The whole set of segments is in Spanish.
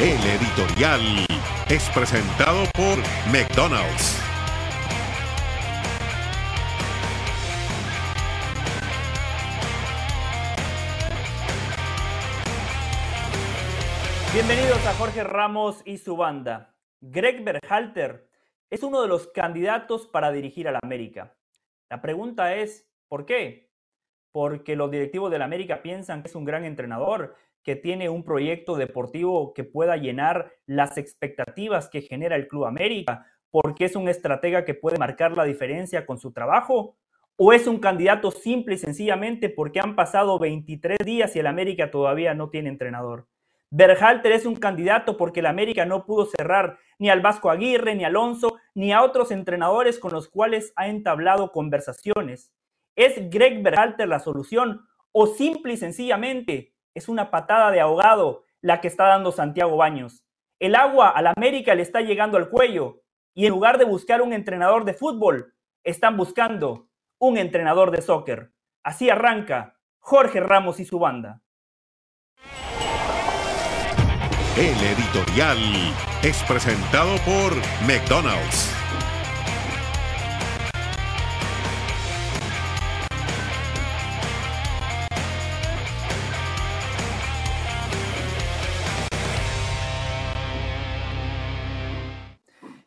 El editorial es presentado por McDonald's. Bienvenidos a Jorge Ramos y su banda. Greg Berhalter es uno de los candidatos para dirigir al América. La pregunta es, ¿por qué? Porque los directivos del América piensan que es un gran entrenador, que tiene un proyecto deportivo que pueda llenar las expectativas que genera el Club América, porque es un estratega que puede marcar la diferencia con su trabajo, o es un candidato simple y sencillamente porque han pasado 23 días y el América todavía no tiene entrenador. Berhalter es un candidato porque el América no pudo cerrar ni al Vasco Aguirre, ni Alonso, ni a otros entrenadores con los cuales ha entablado conversaciones. ¿Es Greg Berhalter la solución o simple y sencillamente es una patada de ahogado la que está dando Santiago Baños? El agua al América le está llegando al cuello y en lugar de buscar un entrenador de fútbol, están buscando un entrenador de soccer. Así arranca Jorge Ramos y su banda. El editorial es presentado por McDonald's.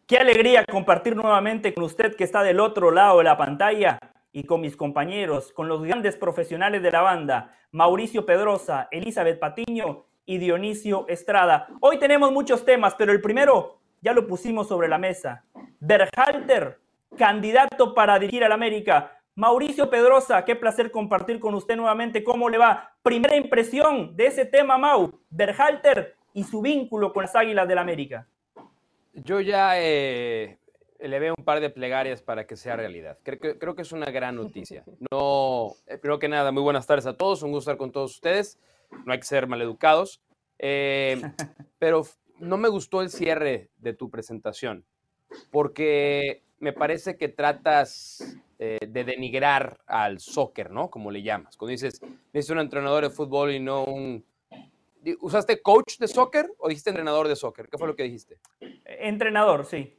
Qué alegría compartir nuevamente con usted que está del otro lado de la pantalla y con mis compañeros, con los grandes profesionales de la banda, Mauricio Pedrosa, Elizabeth Patiño y Dionisio Estrada. Hoy tenemos muchos temas, pero el primero ya lo pusimos sobre la mesa. Berhalter, candidato para dirigir al América. Mauricio Pedrosa, qué placer compartir con usted nuevamente cómo le va. Primera impresión de ese tema, Mau, Berhalter y su vínculo con las Águilas del América. Yo ya eh, le veo un par de plegarias para que sea realidad. Creo que, creo que es una gran noticia. No, eh, primero que nada, muy buenas tardes a todos. Un gusto estar con todos ustedes. No hay que ser maleducados. Eh, pero no me gustó el cierre de tu presentación, porque me parece que tratas eh, de denigrar al soccer, ¿no? Como le llamas. Cuando dices, es un entrenador de fútbol y no un ¿Usaste coach de soccer o dijiste entrenador de soccer? ¿Qué fue lo que dijiste? Entrenador, sí.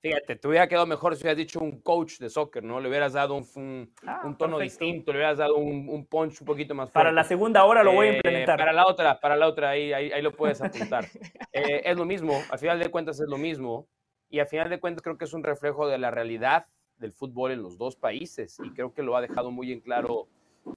Fíjate, te hubiera quedado mejor si hubieras dicho un coach de soccer, ¿no? Le hubieras dado un, ah, tono distinto, le hubieras dado un, punch un poquito más fuerte. Para la segunda hora lo voy a eh, implementar. para la otra, para la otra, ahí, ahí, lo puedes apuntar. Eh, es lo mismo, al final de cuentas es lo mismo. Y al final de cuentas creo que es un reflejo de la realidad del fútbol en los dos países. Y creo que lo ha dejado muy en claro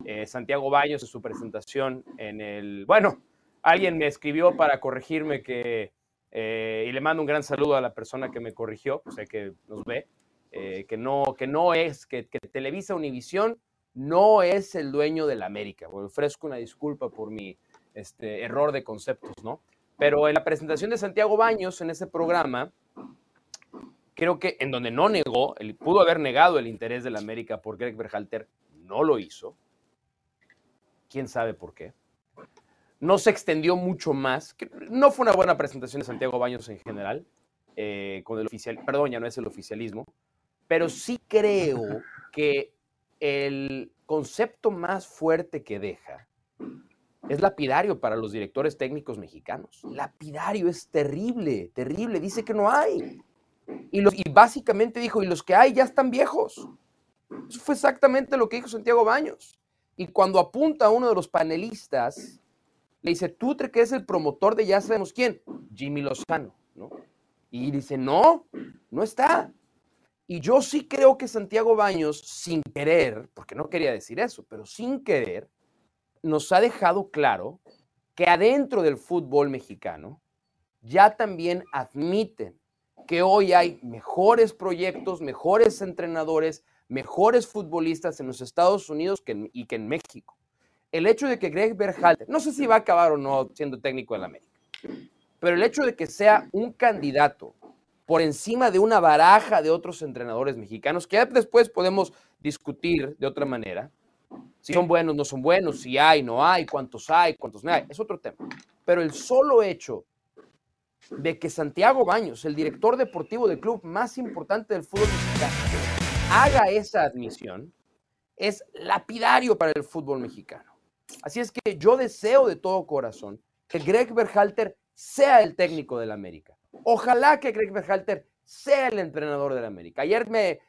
eh, Santiago Baños en su presentación en el... Bueno, Alguien me escribió para corregirme que, eh, y le mando un gran saludo a la persona que me corrigió, o sea, que nos ve, eh, que, no, que no es, que, Televisa Univisión no es el dueño de la América. ofrezco una disculpa por mi este, error de conceptos, ¿no? Pero en la presentación de Santiago Baños en ese programa, creo que en donde no negó, pudo haber negado el interés de la América por Greg Berhalter, no lo hizo. ¿Quién sabe por qué? No se extendió mucho más. No fue una buena presentación de Santiago Baños en general, eh, con el oficial, perdón, ya no es el oficialismo, pero sí creo que el concepto más fuerte que deja es lapidario para los directores técnicos mexicanos. Lapidario es terrible, terrible, dice que no hay. Y, y básicamente dijo, y los que hay ya están viejos. Eso fue exactamente lo que dijo Santiago Baños. Y cuando apunta a uno de los panelistas, le dice, tú que es el promotor de ya sabemos quién, Jimmy Lozano, ¿no? Y dice, no, no está. Y yo sí creo que Santiago Baños, sin querer, porque no quería decir eso, pero sin querer, nos ha dejado claro que adentro del fútbol mexicano ya también admiten que hoy hay mejores proyectos, mejores entrenadores, mejores futbolistas en los Estados Unidos y que en México el hecho de que Greg Berhalter, no sé si va a acabar o no siendo técnico la América, pero el hecho de que sea un candidato por encima de una baraja de otros entrenadores mexicanos, que después podemos discutir de otra manera, si son buenos, no son buenos, si hay, no hay, cuántos hay, cuántos no hay, es otro tema. Pero el solo hecho de que Santiago Baños, el director deportivo del club más importante del fútbol mexicano, haga esa admisión, es lapidario para el fútbol mexicano. Así es que yo deseo de todo corazón que Greg Berhalter sea el técnico del América. Ojalá que Greg Berhalter sea el entrenador del América. Ayer me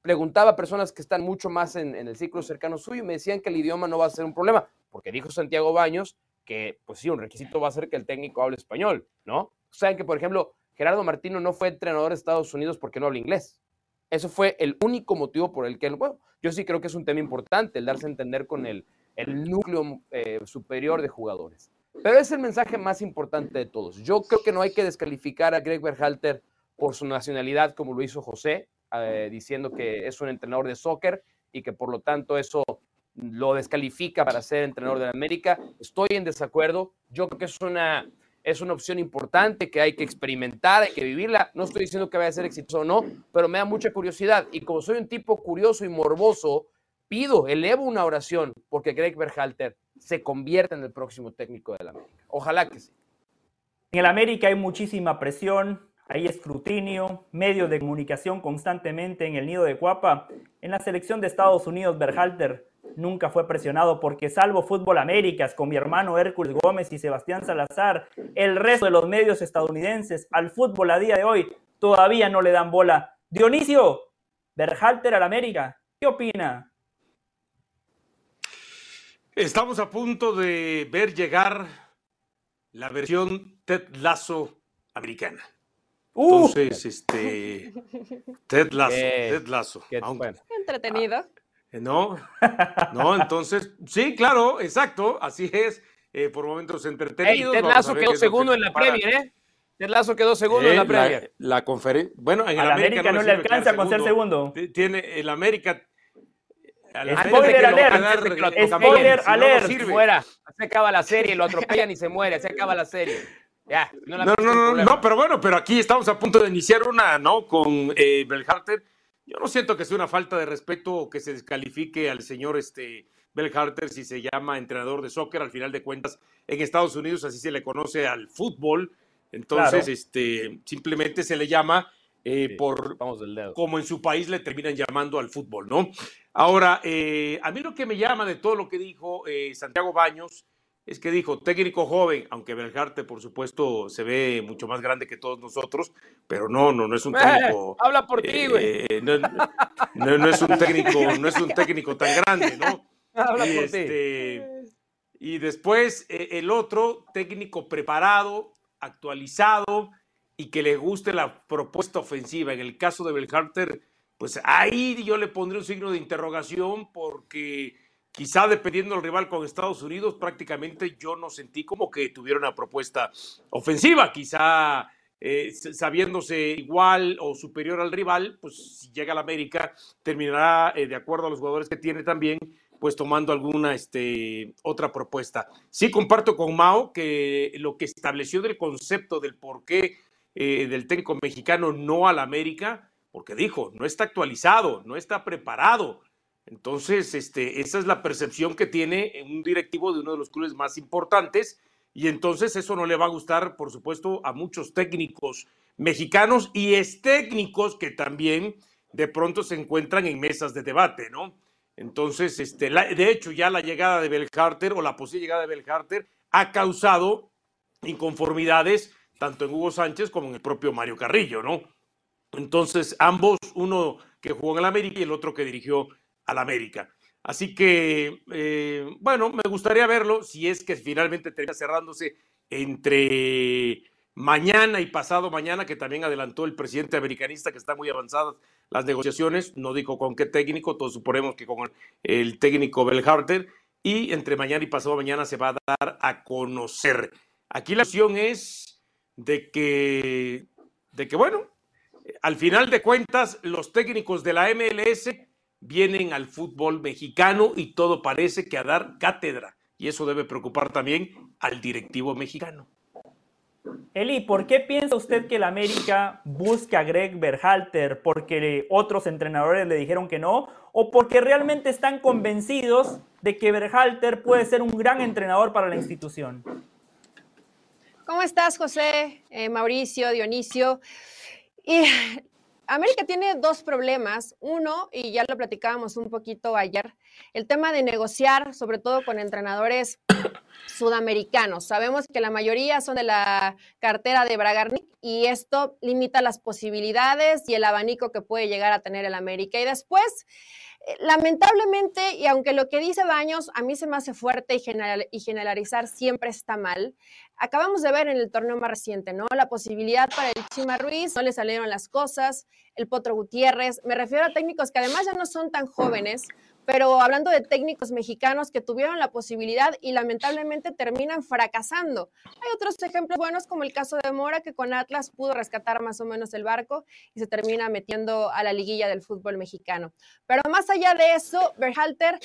preguntaba a personas que están mucho más en, el ciclo cercano suyo y me decían que el idioma no va a ser un problema, porque dijo Santiago Baños que, pues sí, un requisito va a ser que el técnico hable español, ¿no? Saben que, por ejemplo, Gerardo Martino no fue entrenador de Estados Unidos porque no habla inglés. Eso fue el único motivo por el que, bueno, yo sí creo que es un tema importante el darse a entender con el, el núcleo eh, superior de jugadores. Pero es el mensaje más importante de todos. Yo creo que no hay que descalificar a Greg Berhalter por su nacionalidad como lo hizo José, eh, diciendo que es un entrenador de soccer y que por lo tanto eso lo descalifica para ser entrenador de América. Estoy en desacuerdo. Yo creo que es una, es una opción importante que hay que experimentar, hay que vivirla. No estoy diciendo que vaya a ser exitoso o no, pero me da mucha curiosidad. Y como soy un tipo curioso y morboso, pido, elevo una oración porque Greg Berhalter se convierta en el próximo técnico de la América. Ojalá que sí. En el América hay muchísima presión, hay escrutinio, medios de comunicación constantemente en el nido de Cuapa. En la selección de Estados Unidos, Berhalter nunca fue presionado porque salvo Fútbol Américas con mi hermano Hércules Gómez y Sebastián Salazar, el resto de los medios estadounidenses al fútbol a día de hoy todavía no le dan bola. Dionisio, Berhalter al América, ¿qué opina? Estamos a punto de ver llegar la versión Ted Lasso americana. Uh. Entonces, este Ted Lasso, Ted Lasso. Entretenido. Eh, no, no, entonces, sí, claro, exacto, así es. Eh, por momentos entretenidos. Ted Lasso quedó segundo en la Premier, ¿eh? Ted Lasso quedó segundo en la Premier. La, conferencia. Bueno, en el América, no, le alcanza con ser segundo. Tiene el América. Spoiler alert. Spoiler alert. Fuera. Se acaba la serie, lo atropellan y se muere. Se acaba la serie. Ya, no, no, no, no, pero bueno, pero aquí estamos a punto de iniciar una, ¿no? Con eh, Belharter yo no siento que sea una falta de respeto que se descalifique al señor este, Bell Harter si se llama entrenador de soccer. Al final de cuentas, en Estados Unidos así se le conoce al fútbol. Entonces, este, simplemente se le llama eh, por Vamos del dedo. como en su país le terminan llamando al fútbol, ¿no? Ahora, eh, a mí lo que me llama de todo lo que dijo eh, Santiago Baños es que dijo técnico joven, aunque Belgarte, por supuesto, se ve mucho más grande que todos nosotros, pero no, no, no es un eh, técnico. habla por ti, güey. Eh, no, es un técnico, no es un técnico tan grande, ¿no? Habla y, por ti. Este, y después eh, el otro, técnico preparado, actualizado y que le guste la propuesta ofensiva. En el caso de Belharter, pues ahí yo le pondré un signo de interrogación porque Quizá dependiendo del rival con Estados Unidos, prácticamente yo no sentí como que tuviera una propuesta ofensiva. Quizá eh, sabiéndose igual o superior al rival, pues si llega a la América, terminará eh, de acuerdo a los jugadores que tiene también, pues tomando alguna este, otra propuesta. Sí comparto con Mao que lo que estableció del concepto del porqué eh, del técnico mexicano no al América, porque dijo, no está actualizado, no está preparado entonces, este, esa es la percepción que tiene un directivo de uno de los clubes más importantes y entonces eso no le va a gustar, por supuesto, a muchos técnicos mexicanos y es técnicos que también de pronto se encuentran en mesas de debate, ¿no? Entonces, este, de hecho, ya la llegada de Belharter o la posible llegada de Belharter ha causado inconformidades tanto en Hugo Sánchez como en el propio Mario Carrillo, ¿no? Entonces, ambos, uno que jugó en el América y el otro que dirigió al América. Así que, eh, bueno, me gustaría verlo si es que finalmente termina cerrándose entre mañana y pasado mañana, que también adelantó el presidente americanista, que está muy avanzadas las negociaciones, no dijo con qué técnico, todos suponemos que con el técnico Belharter, y entre mañana y pasado mañana se va a dar a conocer. Aquí la opción es de que, de que, bueno, al final de cuentas, los técnicos de la MLS vienen al fútbol mexicano y todo parece que a dar cátedra. Y eso debe preocupar también al directivo mexicano. Eli, ¿por qué piensa usted que el América busca a Greg Berhalter? ¿Porque otros entrenadores le dijeron que no? ¿O porque realmente están convencidos de que Berhalter puede ser un gran entrenador para la institución? ¿Cómo estás, José, eh, Mauricio, Dionisio? Y América tiene dos problemas. Uno, y ya lo platicábamos un poquito ayer, el tema de negociar, sobre todo con entrenadores sudamericanos. Sabemos que la mayoría son de la cartera de Bragarnik y esto limita las posibilidades y el abanico que puede llegar a tener el América. Y después, eh, lamentablemente, y aunque lo que dice Baños a mí se me hace fuerte y, general, y generalizar siempre está mal, acabamos de ver en el torneo más reciente, ¿no? La posibilidad para el Chima Ruiz, no le salieron las cosas, el Potro Gutiérrez, me refiero a técnicos que además ya no son tan jóvenes, pero hablando de técnicos mexicanos que tuvieron la posibilidad y lamentablemente terminan fracasando. Hay otros ejemplos buenos como el caso de Mora, que con Atlas pudo rescatar más o menos el barco y se termina metiendo a la liguilla del fútbol mexicano. Pero más allá de eso, Berhalter,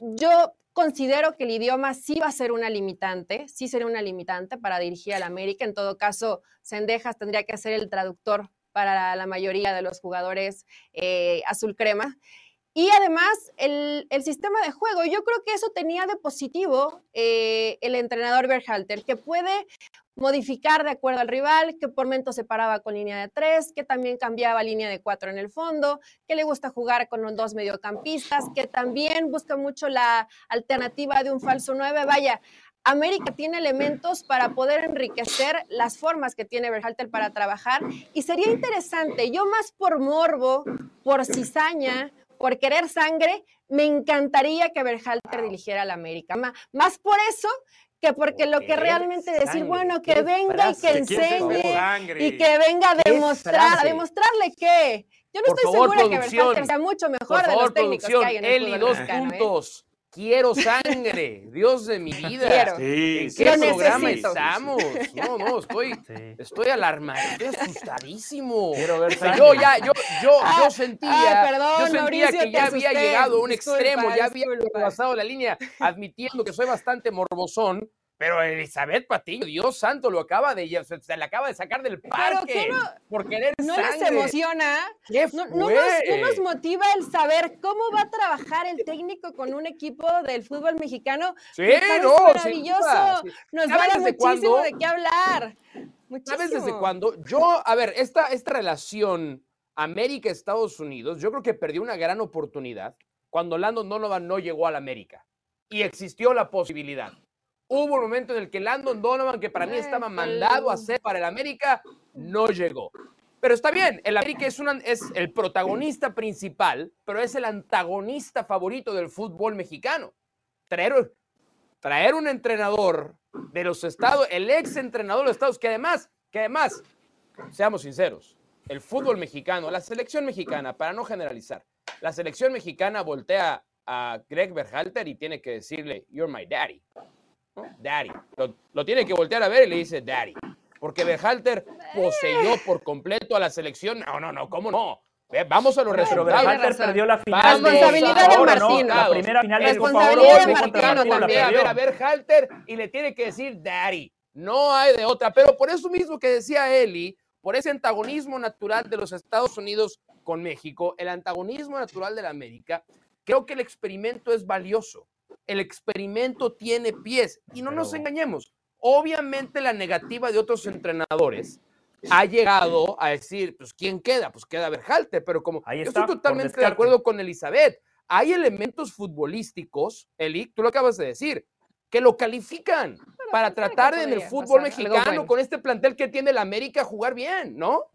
yo considero que el idioma sí va a ser una limitante, sí será una limitante para dirigir al América. En todo caso, Sendejas tendría que ser el traductor para la mayoría de los jugadores eh, azul crema. Y además, el, sistema de juego, yo creo que eso tenía de positivo eh, el entrenador Berhalter, que puede modificar de acuerdo al rival, que por momentos se paraba con línea de tres, que también cambiaba línea de cuatro en el fondo, que le gusta jugar con dos mediocampistas, que también busca mucho la alternativa de un falso nueve. Vaya, América tiene elementos para poder enriquecer las formas que tiene Berhalter para trabajar y sería interesante, yo más por morbo, por cizaña, por querer sangre, me encantaría que Berhalter dirigiera a la América. Más por eso que porque lo que realmente decir, bueno, que venga y que enseñe y que venga a demostrar, a demostrarle que yo no estoy segura que Berhalter sea mucho mejor de los técnicos que hay en el Eli, dos ¿eh? puntos. Quiero sangre, Dios de mi vida. ¿En qué programa estamos? No, no, estoy, estoy alarmado, estoy asustadísimo. Quiero ver yo ya, yo, yo, yo ah, sentía, yo sentía que ya había llegado a un extremo, ya había pasado la línea, admitiendo que soy bastante morbosón pero Elizabeth Patiño, Dios santo, lo acaba de, se, le acaba de sacar del parque no, por querer ¿No les emociona? ¿Qué no, nos, motiva el saber cómo va a trabajar el técnico con un equipo del fútbol mexicano? Sí, no, maravilloso. Nos va a dar muchísimo de qué hablar. Muchísimo. ¿Sabes desde cuándo? Yo, a ver, esta, esta relación América-Estados Unidos, yo creo que perdió una gran oportunidad cuando Landon Donovan no llegó a la América y existió la posibilidad. Hubo un momento en el que Landon Donovan, que para mí estaba mandado a ser para el América, no llegó. Pero está bien, el América es, una, es el protagonista principal, pero es el antagonista favorito del fútbol mexicano. Traer, traer un entrenador de los estados, el ex entrenador de los estados, que además, que además, seamos sinceros, el fútbol mexicano, la selección mexicana, para no generalizar, la selección mexicana voltea a Greg Berhalter y tiene que decirle, you're my daddy. Daddy. Lo, tiene que voltear a ver y le dice Daddy. Porque Berhalter poseyó por completo a la selección. No, no, no, ¿cómo no? Vamos a los resultados. Berhalter perdió la final. Responsabilidad de Martino. La primera final de Responsabilidad de Martino también. A ver a Berhalter y le tiene que decir Daddy. No hay de otra. Pero por eso mismo que decía Eli, por ese antagonismo natural de los Estados Unidos con México, el antagonismo natural de la América, creo que el experimento es valioso el experimento tiene pies. Y no nos engañemos, obviamente la negativa de otros entrenadores ha llegado a decir, pues ¿quién queda? Pues queda Berhalter, pero como yo estoy totalmente de acuerdo con Elizabeth, hay elementos futbolísticos, Eli, tú lo acabas de decir, que lo califican para tratar en el fútbol mexicano con este plantel que tiene el América jugar bien, ¿no?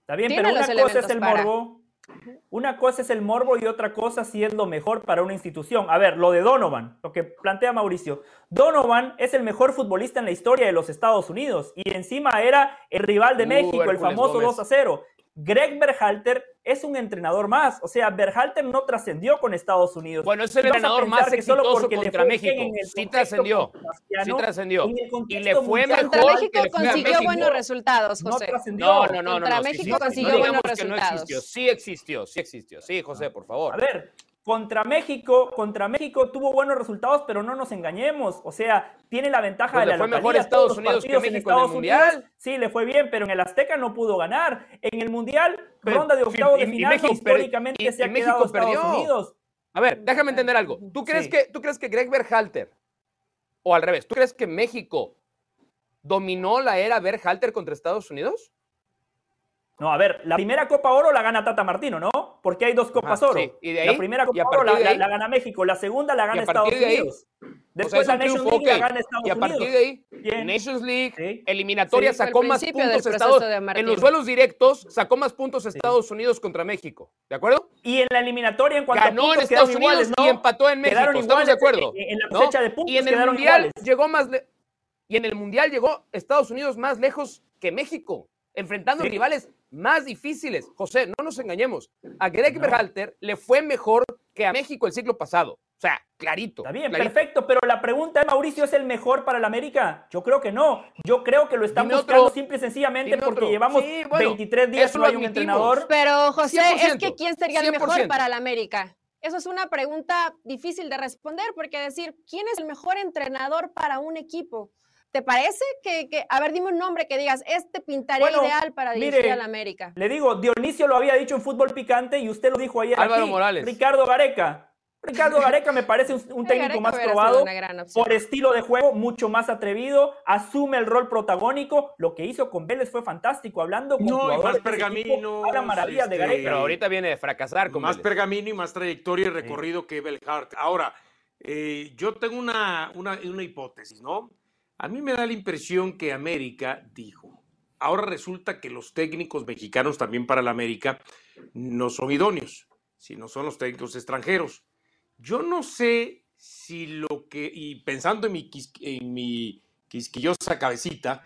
Está bien, pero una cosa es el morbo una cosa es el morbo y otra cosa si es lo mejor para una institución. A ver, lo de Donovan, lo que plantea Mauricio. Donovan es el mejor futbolista en la historia de los Estados Unidos y encima era el rival de uh, México, el famoso 2 a 0. Greg Berhalter es un entrenador más. O sea, Berhalter no trascendió con Estados Unidos. Bueno, es el entrenador más exitoso contra México. Sí trascendió. Sí trascendió. Y le fue mejor. Contra México consiguió buenos resultados, José. No, no, no. Contra México consiguió buenos resultados. Sí existió, sí existió. Sí, José, por favor. A ver, contra México, contra México tuvo buenos resultados, pero no nos engañemos. O sea, tiene la ventaja pues de la fue mejor Estados Unidos que México en, el Mundial. sí, le fue bien, pero en el Azteca no pudo ganar. En el Mundial, ronda de octavos de final, históricamente se ha quedado Estados Unidos. A ver, déjame entender algo. ¿Tú crees, que, ¿Tú crees que Greg Berhalter, o al revés, ¿tú crees que México dominó la era Berhalter contra Estados Unidos? No, a ver, la primera Copa Oro la gana Tata Martino, ¿no? Porque hay dos Copas Ajá, Oro. sí. ¿Y de ahí? La primera ¿Y a Copa Oro la, gana México, la segunda la gana Estados de? Unidos. O sea, Después la Nations League la gana Estados Y a Unidos. partir de ahí, Bien. Nations League, Sí. eliminatoria, Sí. sacó más puntos Estados de En los duelos directos, sacó más puntos Estados Unidos contra México. ¿De acuerdo? Y en la eliminatoria, en cuanto Ganó a en puntos, Estados Unidos iguales, ¿no? y empató en México. Quedaron ¿Estamos de acuerdo? En, en la ¿No? cosecha de puntos y en el quedaron Mundial iguales. llegó más y en el Mundial llegó Estados Unidos más lejos que México, enfrentando rivales más difíciles. José, no nos engañemos. A Greg No. Berhalter le fue mejor que a México el siglo pasado. O sea, clarito. Está bien, clarito. perfecto, pero la pregunta es, Mauricio, ¿es el mejor para el América? Yo creo que no. Yo creo que lo están Dime buscando otro. simple y sencillamente Dime porque otro. llevamos Sí, bueno, 23 días no hay un entrenador. Pero José, es 100%, que ¿quién sería el mejor 100%. para la América? Eso es una pregunta difícil de responder porque decir, ¿quién es el mejor entrenador para un equipo? ¿Te parece que, que- a ver, dime un nombre que digas, este pintaría Bueno, ideal para dirigir mire, a la América? Le digo, Dionisio lo había dicho en Fútbol Picante y usted lo dijo ayer Álvaro aquí. Morales. Ricardo Gareca. Ricardo Gareca me parece un, un técnico Gareca más probado, una gran opción. por estilo de juego, mucho más atrevido, asume el rol protagónico. Lo que hizo con Vélez fue fantástico, hablando con No, y más equipo, habla maravillas de este, Gareca. Pero ahorita viene de fracasar con más Vélez. pergamino y más trayectoria y recorrido que Belhart. Ahora, eh, yo tengo una, una, una hipótesis, ¿no? A mí me da la impresión que América dijo, ahora resulta que los técnicos mexicanos también para la América no son idóneos, sino son los técnicos extranjeros. Yo no sé si lo que, y pensando en mi, quis- en mi quisquillosa cabecita,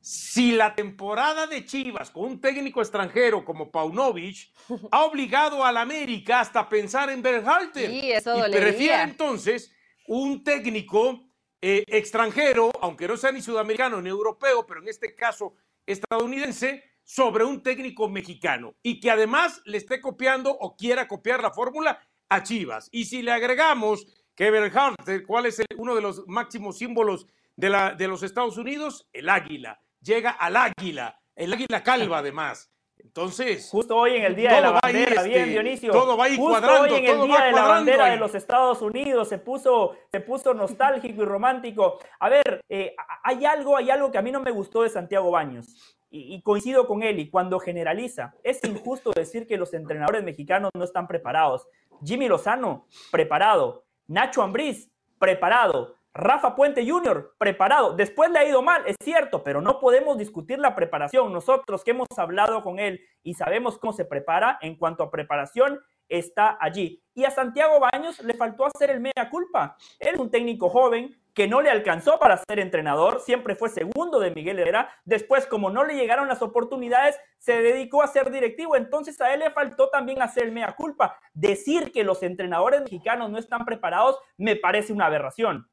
si la temporada de Chivas con un técnico extranjero como Paunovic ha obligado a la América hasta pensar en Berhalter. Sí, eso y prefiere entonces un técnico eh, extranjero, aunque no sea ni sudamericano ni europeo, pero en este caso estadounidense, sobre un técnico mexicano y que además le esté copiando o quiera copiar la fórmula a Chivas. Y si le agregamos que Berhalter, ¿cuál es el- uno de los máximos símbolos de, la, de los Estados Unidos? El águila. Llega al águila, el águila calva además. Entonces, Justo hoy en el Día de la Bandera, este, bien Dionisio. todo va ahí Justo cuadrando, hoy en el Día de la Bandera ahí. de los Estados Unidos se puso, se puso nostálgico y romántico. A ver, eh, hay algo, hay algo que a mí no me gustó de Santiago Baños. Y, y coincido con él, y cuando generaliza, es injusto decir que los entrenadores mexicanos no están preparados. Jimmy Lozano, preparado. Nacho Ambriz, preparado. Rafa Puente Jr., preparado. Después le ha ido mal, es cierto, pero no podemos discutir la preparación. Nosotros que hemos hablado con él y sabemos cómo se prepara, en cuanto a preparación, está allí. Y a Santiago Baños le faltó hacer el mea culpa. Él es un técnico joven que no le alcanzó para ser entrenador, siempre fue segundo de Miguel Herrera. Después, como no le llegaron las oportunidades, se dedicó a ser directivo. Entonces a él le faltó también hacer el mea culpa. Decir que los entrenadores mexicanos no están preparados me parece una aberración.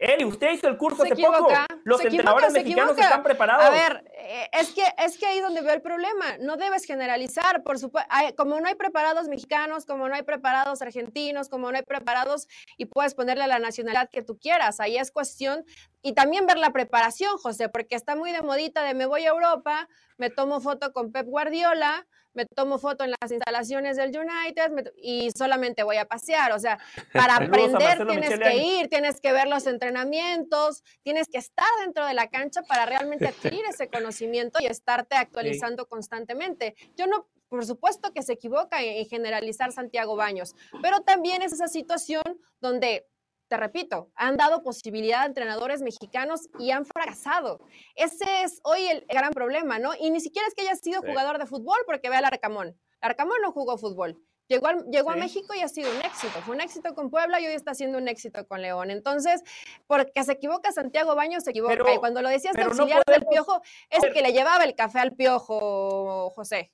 Eli, usted hizo el curso Se hace poco. Los equivoca, entrenadores mexicanos están preparados. A ver, eh, es que es que ahí es donde veo el problema. No debes generalizar, por supuesto. Como no hay preparados mexicanos, como no hay preparados argentinos, como no hay preparados y puedes ponerle la nacionalidad que tú quieras. Ahí es cuestión y también ver la preparación, José, porque está muy de modita de me voy a Europa, me tomo foto con Pep Guardiola, me tomo foto en las instalaciones del United me- y solamente voy a pasear. O sea, para aprender tienes Michele que ir, tienes que ver los entrenamientos, tienes que estar dentro de la cancha para realmente adquirir ese conocimiento y estarte actualizando constantemente. Yo no, por supuesto que se equivoca en generalizar Santiago Baños, pero también es esa situación donde, te repito, han dado posibilidad a entrenadores mexicanos y han fracasado. Ese es hoy el gran problema, ¿no? Y ni siquiera es que haya sido Sí. jugador de fútbol, porque ve al Arcamón. Arcamón no jugó fútbol. Llegó, al- llegó a Sí. México y ha sido un éxito. Fue un éxito con Puebla y hoy está siendo un éxito con León. Entonces, porque se equivoca Santiago Baños, se equivoca. Pero- y cuando lo decías de pero no auxiliar del piojo, es el que le llevaba el café al piojo, José.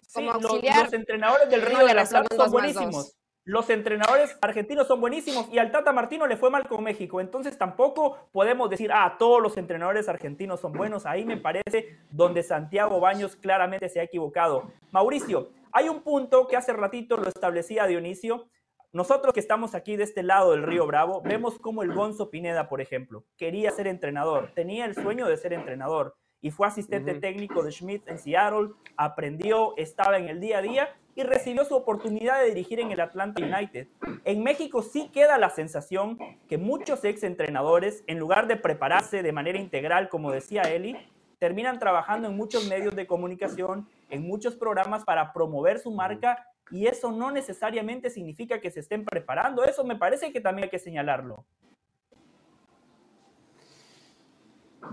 Sí, como los- auxiliar, los, entrenadores del no Río le de la Plata son dos. Los entrenadores argentinos son buenísimos y al Tata Martino le fue mal con México. Entonces tampoco podemos decir, ah, todos los entrenadores argentinos son buenos. Ahí me parece donde Santiago Baños claramente se ha equivocado. Mauricio, hay un punto que hace ratito lo establecía Dionisio. Nosotros que estamos aquí de este lado del Río Bravo, vemos como el Gonzo Pineda, por ejemplo, quería ser entrenador, tenía el sueño de ser entrenador y fue asistente técnico de Schmidt en Seattle, aprendió, estaba en el día a día y recibió su oportunidad de dirigir en el Atlanta United. En México sí queda la sensación que muchos ex entrenadores, en lugar de prepararse de manera integral, como decía Eli, terminan trabajando en muchos medios de comunicación, en muchos programas para promover su marca y eso no necesariamente significa que se estén preparando. Eso me parece que también hay que señalarlo.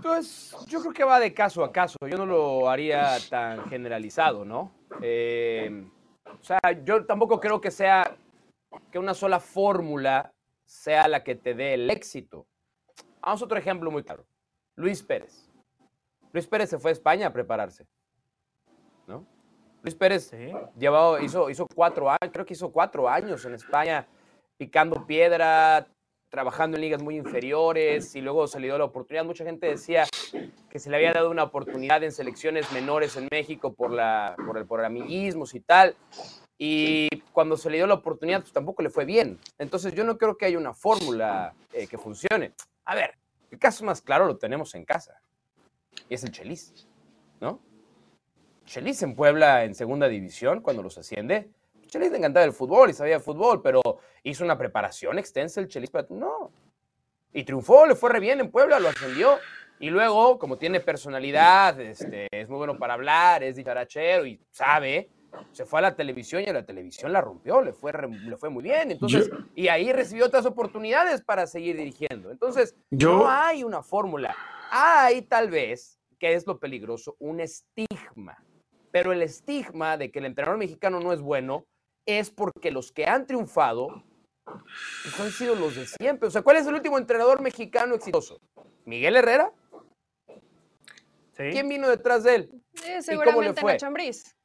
Pues yo creo que va de caso a caso. Yo no lo haría tan generalizado, ¿no? Eh, o sea, yo tampoco creo que sea que una sola fórmula sea la que te dé el éxito. Vamos a otro ejemplo muy claro. Luis Pérez. Luis Pérez se fue a España a prepararse. ¿No? Luis Pérez llevado, hizo, hizo cuatro años, creo que hizo cuatro años en España, picando piedra, trabajando en ligas muy inferiores y luego se le dio la oportunidad. Mucha gente decía que se le había dado una oportunidad en selecciones menores en México por, la, por, el, por amiguismos y tal. Y cuando se le dio la oportunidad, pues tampoco le fue bien. Entonces yo no creo que haya una fórmula eh, que funcione. A ver, el caso más claro lo tenemos en casa. Y es el Chelis, ¿no? Chelis en Puebla en segunda división, cuando los asciende, Chelis le encantaba el fútbol y sabía fútbol, pero hizo una preparación extensa el Chelis, no. Y triunfó, le fue re bien en Puebla, lo ascendió. Y luego, como tiene personalidad, este, es muy bueno para hablar, es dicharachero y sabe, se fue a la televisión y a la televisión la rompió, le fue, le fue muy bien. Entonces, y ahí recibió otras oportunidades para seguir dirigiendo. Entonces, no hay una fórmula. Hay tal vez, que es lo peligroso, un estigma. Pero el estigma de que el entrenador mexicano no es bueno es porque los que han triunfado pues, han sido los de siempre. O sea, ¿cuál es el último entrenador mexicano exitoso? ¿Miguel Herrera? ¿Quién vino detrás de él? seguramente Nacho Ambriz.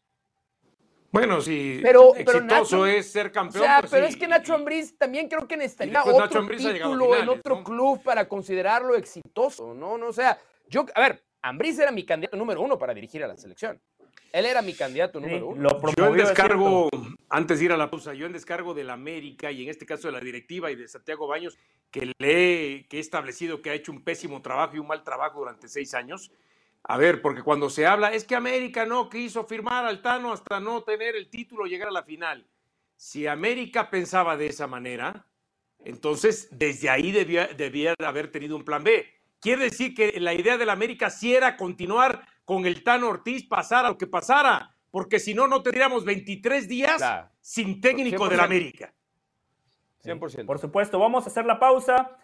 Bueno, sí, pero, exitoso es ser campeón. O sea, pues pero es que Nacho Ambriz también creo que necesitaría otro título en otro club para considerarlo exitoso, ¿no? no o sea, yo, a ver, Ambriz era mi candidato número uno para dirigir a la selección. Él era mi candidato número uno. yo en descargo, antes de ir a la pausa, yo en descargo de la América y en este caso de la directiva y de Santiago Baños, que le que he establecido que ha hecho un pésimo trabajo y un mal trabajo durante seis años. A ver, porque cuando se habla, es que América no quiso firmar al Tano hasta no tener el título, llegar a la final. Si América pensaba de esa manera, entonces desde ahí debía, debía haber tenido un plan B. Quiere decir que la idea de la América sí era continuar con el Tano Ortiz, pasara lo que pasara, porque si no, no tendríamos 23 días sin técnico de la América. 100%. Por supuesto, vamos a hacer la pausa.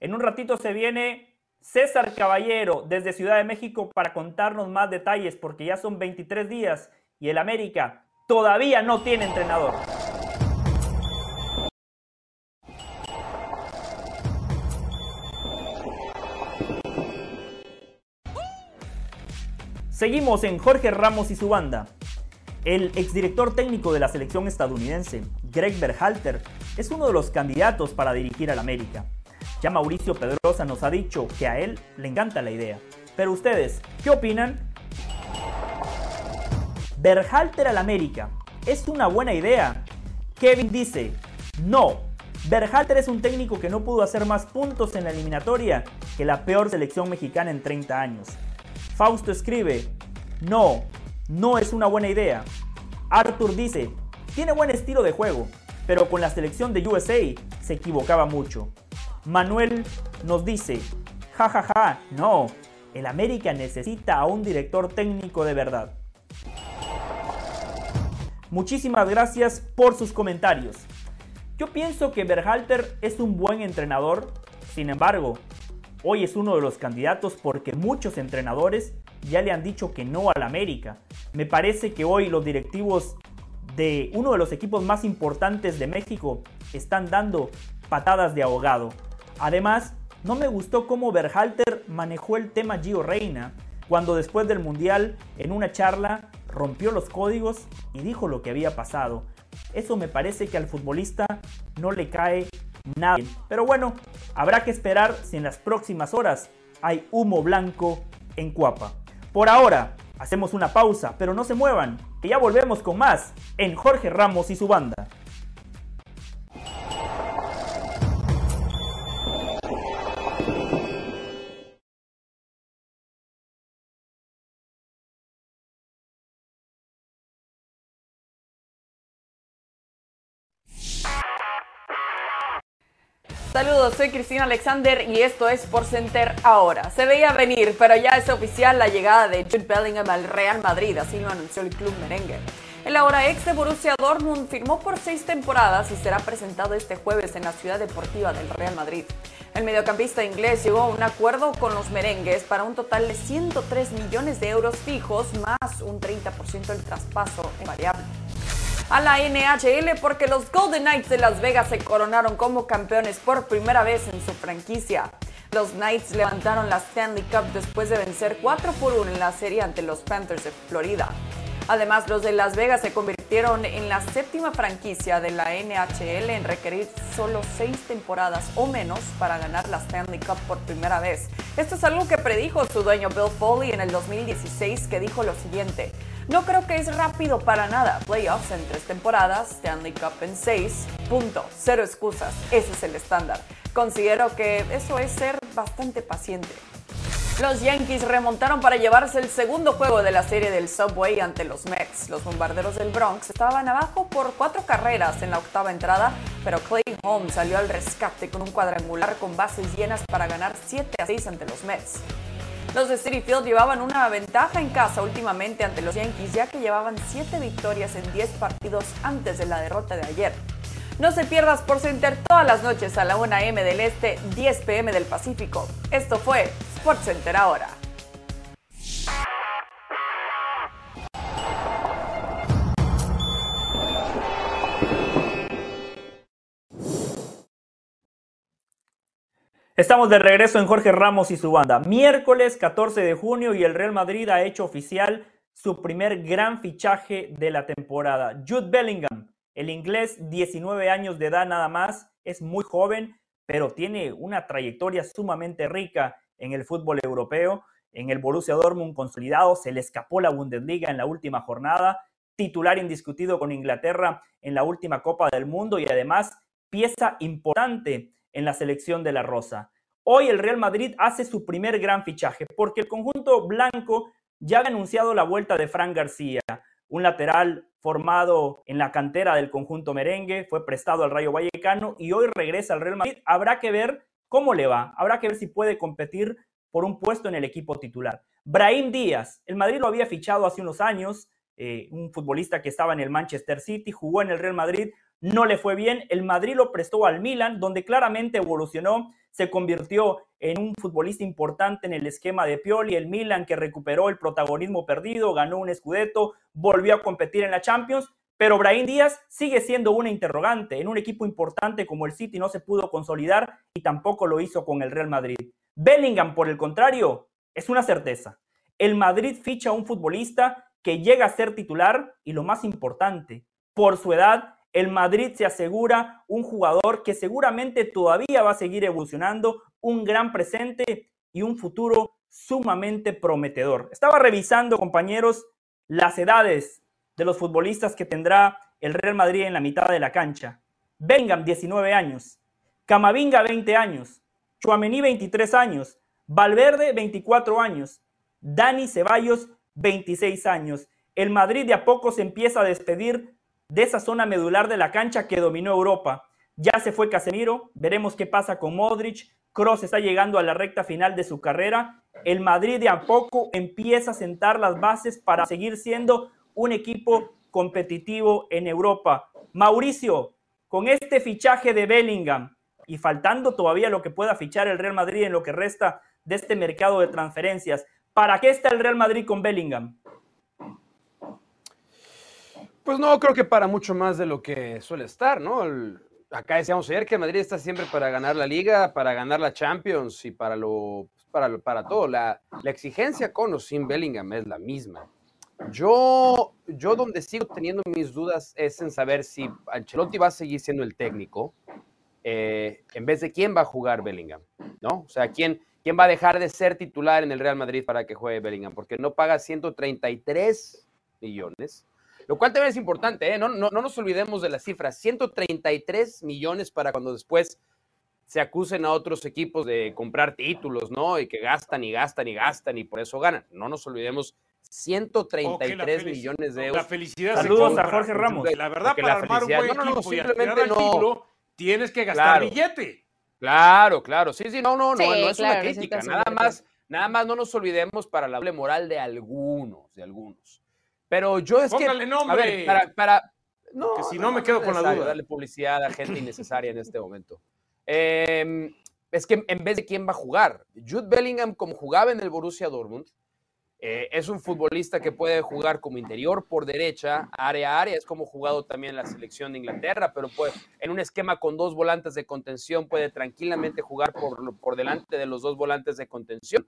En un ratito se viene César Caballero desde Ciudad de México para contarnos más detalles, porque ya son 23 días y el América todavía no tiene entrenador. Seguimos en Jorge Ramos y su banda. El exdirector técnico de la selección estadounidense, Greg Berhalter, es uno de los candidatos para dirigir al América. Ya Mauricio Pedrosa nos ha dicho que a él le encanta la idea. Pero ustedes, ¿qué opinan? Berhalter al América, ¿es una buena idea? Kevin dice, no. Berhalter es un técnico que no pudo hacer más puntos en la eliminatoria que la peor selección mexicana en 30 años. Fausto escribe, no, no es una buena idea. Arthur dice, tiene buen estilo de juego, pero con la selección de USA se equivocaba mucho. Manuel nos dice, jajaja, ja, ja, no, el América necesita a un director técnico de verdad. Muchísimas gracias por sus comentarios. Yo pienso que Berhalter es un buen entrenador, sin embargo, Hoy es uno de los candidatos porque muchos entrenadores ya le han dicho que no al América. Me parece que hoy los directivos de uno de los equipos más importantes de México están dando patadas de ahogado. Además, no me gustó cómo Berhalter manejó el tema Gio Reina cuando después del Mundial en una charla rompió los códigos y dijo lo que había pasado. Eso me parece que al futbolista no le cae nada Pero bueno, habrá que esperar si en las próximas horas hay humo blanco en Cuapa. Por ahora, hacemos una pausa, pero no se muevan, que ya volvemos con más en Jorge Ramos y su banda. Saludos, soy Cristina Alexander y esto es Por Center ahora. Se veía venir, pero ya es oficial la llegada de Jude Bellingham al Real Madrid, así lo anunció el club merengue. El ahora ex de Borussia Dortmund firmó por seis temporadas y será presentado este jueves en la ciudad deportiva del Real Madrid. El mediocampista inglés llegó a un acuerdo con los merengues para un total de 103 millones de euros fijos más un 30% del traspaso en variable. A la NHL porque los Golden Knights de Las Vegas se coronaron como campeones por primera vez en su franquicia. Los Knights levantaron la Stanley Cup después de vencer 4 por 1 en la serie ante los Panthers de Florida. Además, los de Las Vegas se convirtieron en la séptima franquicia de la NHL en requerir solo seis temporadas o menos para ganar la Stanley Cup por primera vez. Esto es algo que predijo su dueño Bill Foley en el 2016, que dijo lo siguiente. No creo que es rápido para nada. Playoffs en tres temporadas, Stanley Cup en seis. Punto. Cero excusas. Ese es el estándar. Considero que eso es ser bastante paciente. Los Yankees remontaron para llevarse el segundo juego de la serie del Subway ante los Mets. Los bombarderos del Bronx estaban abajo por cuatro carreras en la octava entrada, pero Clay Holmes salió al rescate con un cuadrangular con bases llenas para ganar 7 a 6 ante los Mets. Los de City Field llevaban una ventaja en casa últimamente ante los Yankees, ya que llevaban 7 victorias en 10 partidos antes de la derrota de ayer. No se pierdas por Center todas las noches a la 1 m del Este, 10 pm del Pacífico. Esto fue Center ahora. Estamos de regreso en Jorge Ramos y su banda. Miércoles 14 de junio y el Real Madrid ha hecho oficial su primer gran fichaje de la temporada. Jude Bellingham, el inglés, 19 años de edad nada más, es muy joven, pero tiene una trayectoria sumamente rica en el fútbol europeo. En el Borussia Dortmund consolidado, se le escapó la Bundesliga en la última jornada, titular indiscutido con Inglaterra en la última Copa del Mundo y además pieza importante en la selección de la Rosa. Hoy el Real Madrid hace su primer gran fichaje porque el conjunto blanco ya ha anunciado la vuelta de Fran García, un lateral formado en la cantera del conjunto merengue, fue prestado al Rayo Vallecano y hoy regresa al Real Madrid. Habrá que ver ¿Cómo le va? Habrá que ver si puede competir por un puesto en el equipo titular. Brahim Díaz, el Madrid lo había fichado hace unos años, eh, un futbolista que estaba en el Manchester City, jugó en el Real Madrid, no le fue bien, el Madrid lo prestó al Milan, donde claramente evolucionó, se convirtió en un futbolista importante en el esquema de Pioli, el Milan que recuperó el protagonismo perdido, ganó un Scudetto, volvió a competir en la Champions, pero Brahim Díaz sigue siendo una interrogante. En un equipo importante como el City no se pudo consolidar y tampoco lo hizo con el Real Madrid. Bellingham, por el contrario, es una certeza. El Madrid ficha a un futbolista que llega a ser titular y lo más importante, por su edad, el Madrid se asegura un jugador que seguramente todavía va a seguir evolucionando, un gran presente y un futuro sumamente prometedor. Estaba revisando, compañeros, las edades de los futbolistas que tendrá el Real Madrid en la mitad de la cancha. Bellingham, 19 años. Camavinga, 20 años. Chuamení, 23 años. Valverde, 24 años. Dani Ceballos, 26 años. El Madrid de a poco se empieza a despedir de esa zona medular de la cancha que dominó Europa. Ya se fue Casemiro, veremos qué pasa con Modric. Cross está llegando a la recta final de su carrera. El Madrid de a poco empieza a sentar las bases para seguir siendo un equipo competitivo en Europa. Mauricio, con este fichaje de Bellingham y faltando todavía lo que pueda fichar el Real Madrid en lo que resta de este mercado de transferencias, ¿para qué está el Real Madrid con Bellingham? Pues no, creo que para mucho más de lo que suele estar, ¿no? acá decíamos ayer que Madrid está siempre para ganar la Liga, para ganar la Champions y para lo para, para todo. La, la exigencia con o sin Bellingham es la misma. Yo, yo donde sigo teniendo mis dudas es en saber si Ancelotti va a seguir siendo el técnico eh, en vez de quién va a jugar Bellingham, ¿no? O sea, quién, quién va a dejar de ser titular en el Real Madrid para que juegue Bellingham, porque no paga 133 millones, lo cual también es importante, ¿eh? no, no, no nos olvidemos de la cifra, 133 millones para cuando después se acusen a otros equipos de comprar títulos, ¿no? Y que gastan y gastan y gastan y por eso ganan. No nos olvidemos 133 millones de euros. La felicidad Saludos a Jorge Ramos. La verdad, para armar un buen equipo y no, tienes que gastar billete. Claro, claro. Sí, sí, no, no, no, Sí, no es claro, una crítica. Nada más, nada más no nos olvidemos para la doble moral de algunos, de algunos. Pero yo es Póngale que. nombre. A ver, para. para no, Que si no me quedo con la duda. Darle publicidad a gente innecesaria en este momento. Eh, es que en vez de quién va a jugar, Jude Bellingham, como jugaba en el Borussia Dortmund, eh, es un futbolista que puede jugar como interior por derecha, área a área, es como jugado también en la selección de Inglaterra, pero puede, en un esquema con dos volantes de contención puede tranquilamente jugar por, por delante de los dos volantes de contención.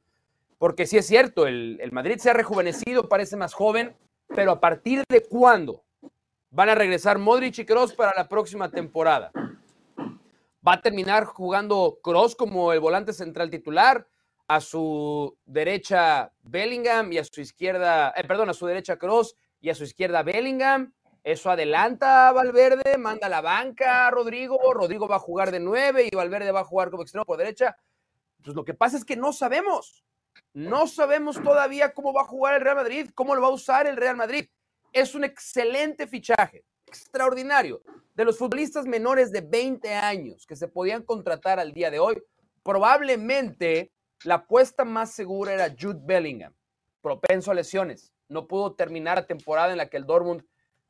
Porque sí es cierto, el, el Madrid se ha rejuvenecido, parece más joven, pero a partir de cuándo van a regresar Modric y Kroos para la próxima temporada. Va a terminar jugando Kroos como el volante central titular, a su derecha Bellingham y a su izquierda, eh, perdón, a su derecha Kroos y a su izquierda Bellingham. Eso adelanta a Valverde, manda la banca a Rodrigo, Rodrigo va a jugar de nueve y Valverde va a jugar como extremo por derecha. Pues lo que pasa es que no sabemos. No sabemos todavía cómo va a jugar el Real Madrid, cómo lo va a usar el Real Madrid. Es un excelente fichaje, extraordinario. De los futbolistas menores de 20 años que se podían contratar al día de hoy, probablemente la apuesta más segura era Jude Bellingham, propenso a lesiones. No pudo terminar la temporada en la que el Dortmund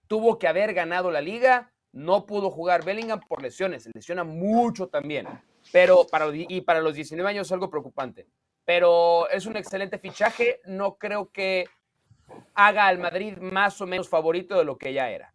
tuvo que haber ganado la liga. No pudo jugar Bellingham por lesiones, se lesiona mucho también. Pero para, y para los 19 años es algo preocupante. Pero es un excelente fichaje. No creo que haga al Madrid más o menos favorito de lo que ya era.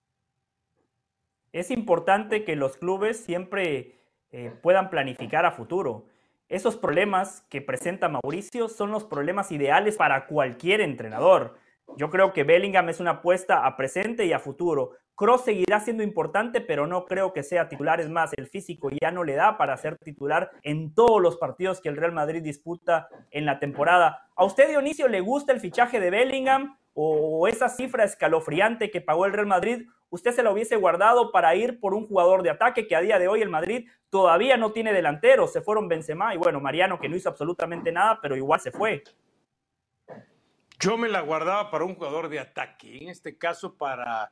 Es importante que los clubes siempre eh, puedan planificar a futuro. Esos problemas que presenta Mauricio son los problemas ideales para cualquier entrenador. Yo creo que Bellingham es una apuesta a presente y a futuro. Cross seguirá siendo importante, pero no creo que sea titular. Es más, el físico ya no le da para ser titular en todos los partidos que el Real Madrid disputa en la temporada. ¿A usted, Dionisio, le gusta el fichaje de Bellingham o esa cifra escalofriante que pagó el Real Madrid? ¿Usted se la hubiese guardado para ir por un jugador de ataque que a día de hoy el Madrid todavía no tiene delantero? Se fueron Benzema y bueno, Mariano que no hizo absolutamente nada, pero igual se fue. Yo me la guardaba para un jugador de ataque, en este caso para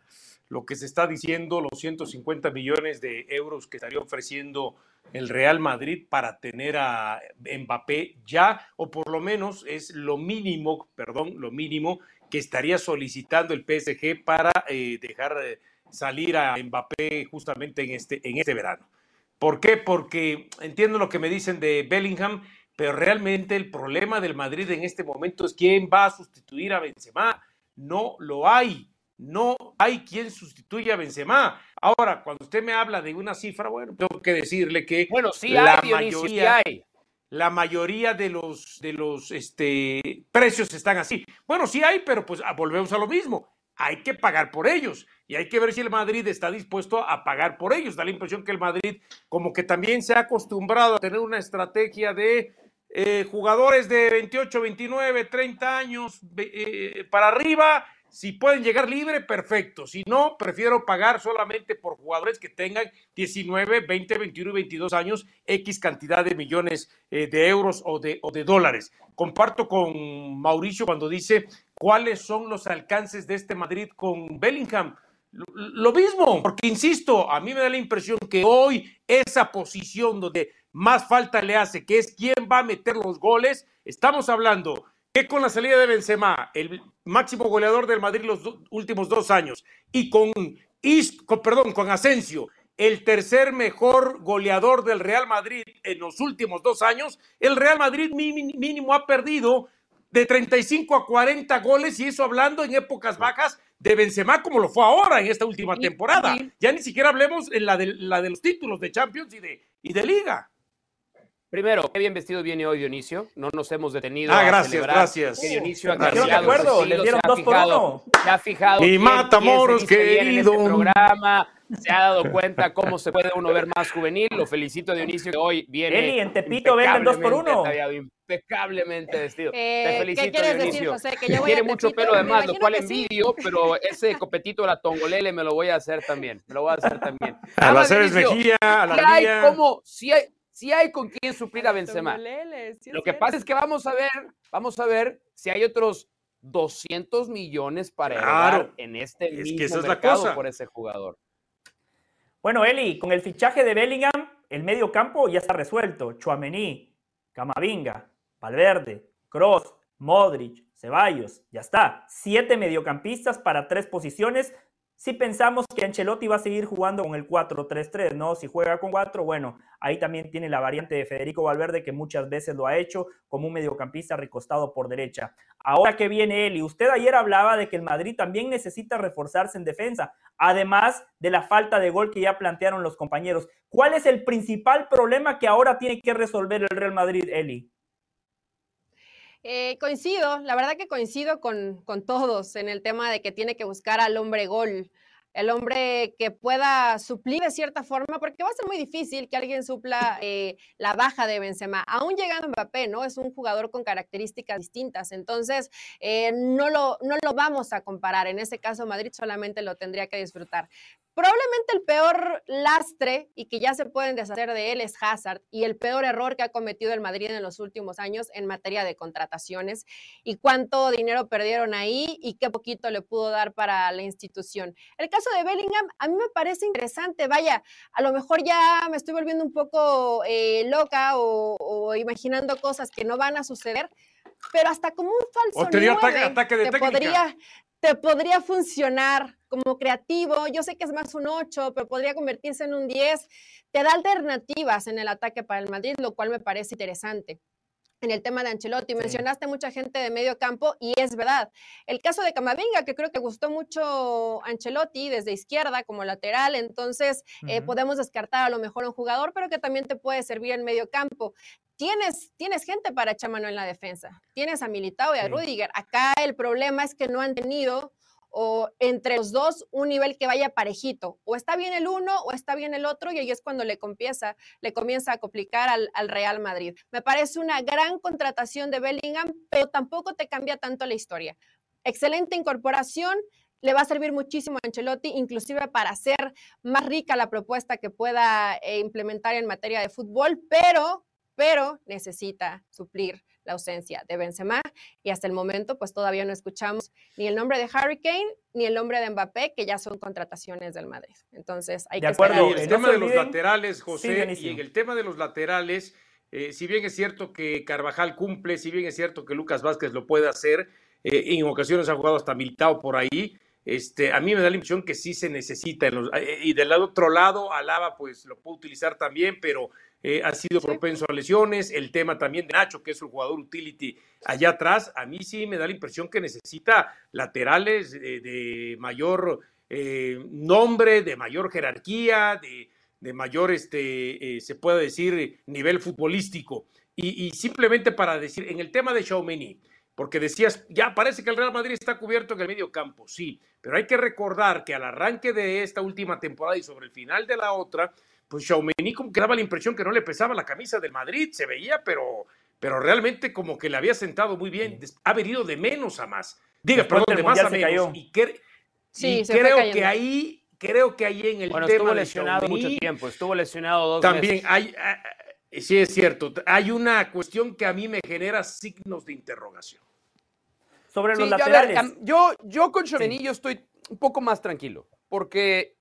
lo que se está diciendo, los 150 millones de euros que estaría ofreciendo el Real Madrid para tener a Mbappé ya, o por lo menos es lo mínimo, perdón, lo mínimo que estaría solicitando el PSG para eh, dejar eh, salir a Mbappé justamente en este, en este verano. ¿Por qué? Porque entiendo lo que me dicen de Bellingham, pero realmente el problema del Madrid en este momento es quién va a sustituir a Benzema. No lo hay. No hay quien sustituya a Benzema. Ahora, cuando usted me habla de una cifra, bueno, tengo que decirle que Bueno, sí la hay, Dionisio, sí mayoría, hay. la mayoría de los, de los este, precios están así. Bueno, sí hay, pero pues ah, volvemos a lo mismo. Hay que pagar por ellos y hay que ver si el Madrid está dispuesto a pagar por ellos. Da la impresión que el Madrid como que también se ha acostumbrado a tener una estrategia de eh, jugadores de 28, 29, 30 años eh, para arriba. Si pueden llegar libre, perfecto. Si no, prefiero pagar solamente por jugadores que tengan 19, 20, 21 y 22 años, X cantidad de millones eh, de euros o de, o de dólares. Comparto con Mauricio cuando dice cuáles son los alcances de este Madrid con Bellingham. Lo, mismo, porque insisto, a mí me da la impresión que hoy esa posición donde más falta le hace, que es quién va a meter los goles, estamos hablando que con la salida de Benzema, el máximo goleador del Madrid los do- últimos dos años, y con, Is- con- perdón, con Asensio, el tercer mejor goleador del Real Madrid en los últimos dos años, el Real Madrid mínimo ha perdido de 35 a 40 goles y eso hablando en épocas bajas de Benzema como lo fue ahora en esta última temporada. Ya ni siquiera hablemos en la de, la de los títulos de Champions y de, y de Liga. Primero, qué bien vestido viene hoy Dionisio. No nos hemos detenido Ah, a gracias, celebrar gracias. que Dionisio ha Gracias. cambiado ¿Estuvieron de acuerdo? estilo, dieron se ha dos por fijado- uno. Se ha fijado Y se viste bien en este querido. programa. Se ha dado cuenta cómo se puede uno ver más juvenil. Lo felicito Dionisio que hoy viene. Eli, en Tepito venden dos por uno. impecablemente ataviado, Impecablemente vestido. Eh, Te ¿qué felicito, quieres decir, Dionisio. José? Que yo voy Tiene a mucho pelo me de más, lo cual que sí. envidio, pero ese copetito de la tongolele me lo voy a hacer también. Me lo voy a hacer también. A Nada la Dionisio, Mejía, a la hay Lía. como, sí hay, sí hay con quién suplir a Benzema. Lo que pasa es que vamos a ver, vamos a ver si hay otros 200 millones para Claro. heredar en este Es que mismo esa es la mercado cosa. por ese jugador. Bueno, Eli, con el fichaje de Bellingham, el medio campo ya está resuelto. Chuamení, Camavinga, Valverde, Cross, Modric, Ceballos, ya está. Siete mediocampistas para tres posiciones si pensamos que Ancelotti va a seguir jugando con el 4-3-3, ¿no? Si juega con 4, bueno, ahí también tiene la variante de Federico Valverde que muchas veces lo ha hecho como un mediocampista recostado por derecha. Ahora que viene él, y usted ayer hablaba de que el Madrid también necesita reforzarse en defensa, además de la falta de gol que ya plantearon los compañeros. ¿Cuál es el principal problema que ahora tiene que resolver el Real Madrid, Eli? Eh, coincido, la verdad que coincido con, con, todos en el tema de que tiene que buscar al hombre gol, el hombre que pueda suplir de cierta forma, porque va a ser muy difícil que alguien supla eh, la baja de Benzema, aún llegando Mbappé, ¿no? Es un jugador con características distintas, entonces eh, no, lo, no lo vamos a comparar, en ese caso Madrid solamente lo tendría que disfrutar. Probablemente el peor lastre y que ya se pueden deshacer de él es Hazard y el peor error que ha cometido el Madrid en los últimos años en materia de contrataciones y cuánto dinero perdieron ahí y qué poquito le pudo dar para la institución. El caso de Bellingham a mí me parece interesante, vaya, a lo mejor ya me estoy volviendo un poco eh, loca o, imaginando cosas que no van a suceder, pero hasta como un falso ataque, de te podría, te podría funcionar como creativo. Yo sé que es más un 8, pero podría convertirse en un 10. Te da alternativas en el ataque para el Madrid, lo cual me parece interesante en el tema de Ancelotti. Mencionaste mucha gente de medio campo y es verdad. El caso de Camavinga, que creo que gustó mucho Ancelotti desde izquierda como lateral, entonces eh, podemos descartar a lo mejor un jugador, pero que también te puede servir en medio campo. Tienes, tienes gente para echar mano en la defensa. Tienes a Militao y a Rudiger. Acá el problema es que no han tenido o entre los dos un nivel que vaya parejito. O está bien el uno o está bien el otro y ahí es cuando le comienza, le comienza a complicar al, al, Real Madrid. Me parece una gran contratación de Bellingham, pero tampoco te cambia tanto la historia. Excelente incorporación, le va a servir muchísimo a Ancelotti, inclusive para hacer más rica la propuesta que pueda eh, implementar en materia de fútbol, pero, pero necesita suplir la ausencia de Benzema y hasta el momento pues todavía no escuchamos ni el nombre de Harry Kane ni el nombre de Mbappé, que ya son contrataciones del Madrid. Entonces hay de que acuerdo, esperar. el tema de los laterales, José, y en el tema de los laterales, eh, si bien es cierto que Carvajal cumple, si bien es cierto que Lucas Vázquez lo puede hacer, eh, en ocasiones ha jugado hasta Militao por ahí, este, a mí me da la impresión que sí se necesita. Eh, y del otro lado, Alaba pues lo puede utilizar también, pero eh, ha sido propenso a lesiones. El tema también de Nacho, que es un jugador utility allá atrás, a mí sí me da la impresión que necesita laterales de, mayor eh, nombre, de mayor jerarquía, de, mayor, este, se puede decir, nivel futbolístico. Y, simplemente para decir, en el tema de Xiaomeni, porque decías, ya parece que el Real Madrid está cubierto en el medio campo, sí, pero hay que recordar que al arranque de esta última temporada y sobre el final de la otra, pues Xiaomeni como que daba la impresión que no le pesaba la camisa del Madrid, se veía, pero, pero realmente como que le había sentado muy bien, ha venido de menos a más. Diga, perdón, de más a menos. Y, sí, creo que ahí, creo que ahí en el bueno, tema estuvo lesionado mucho tiempo, estuvo lesionado dos también hay, ah, ah, sí es cierto, hay una cuestión que a mí me genera signos de interrogación. Sobre los laterales. Yo, yo, con Xiaomeni yo estoy un poco más tranquilo, porque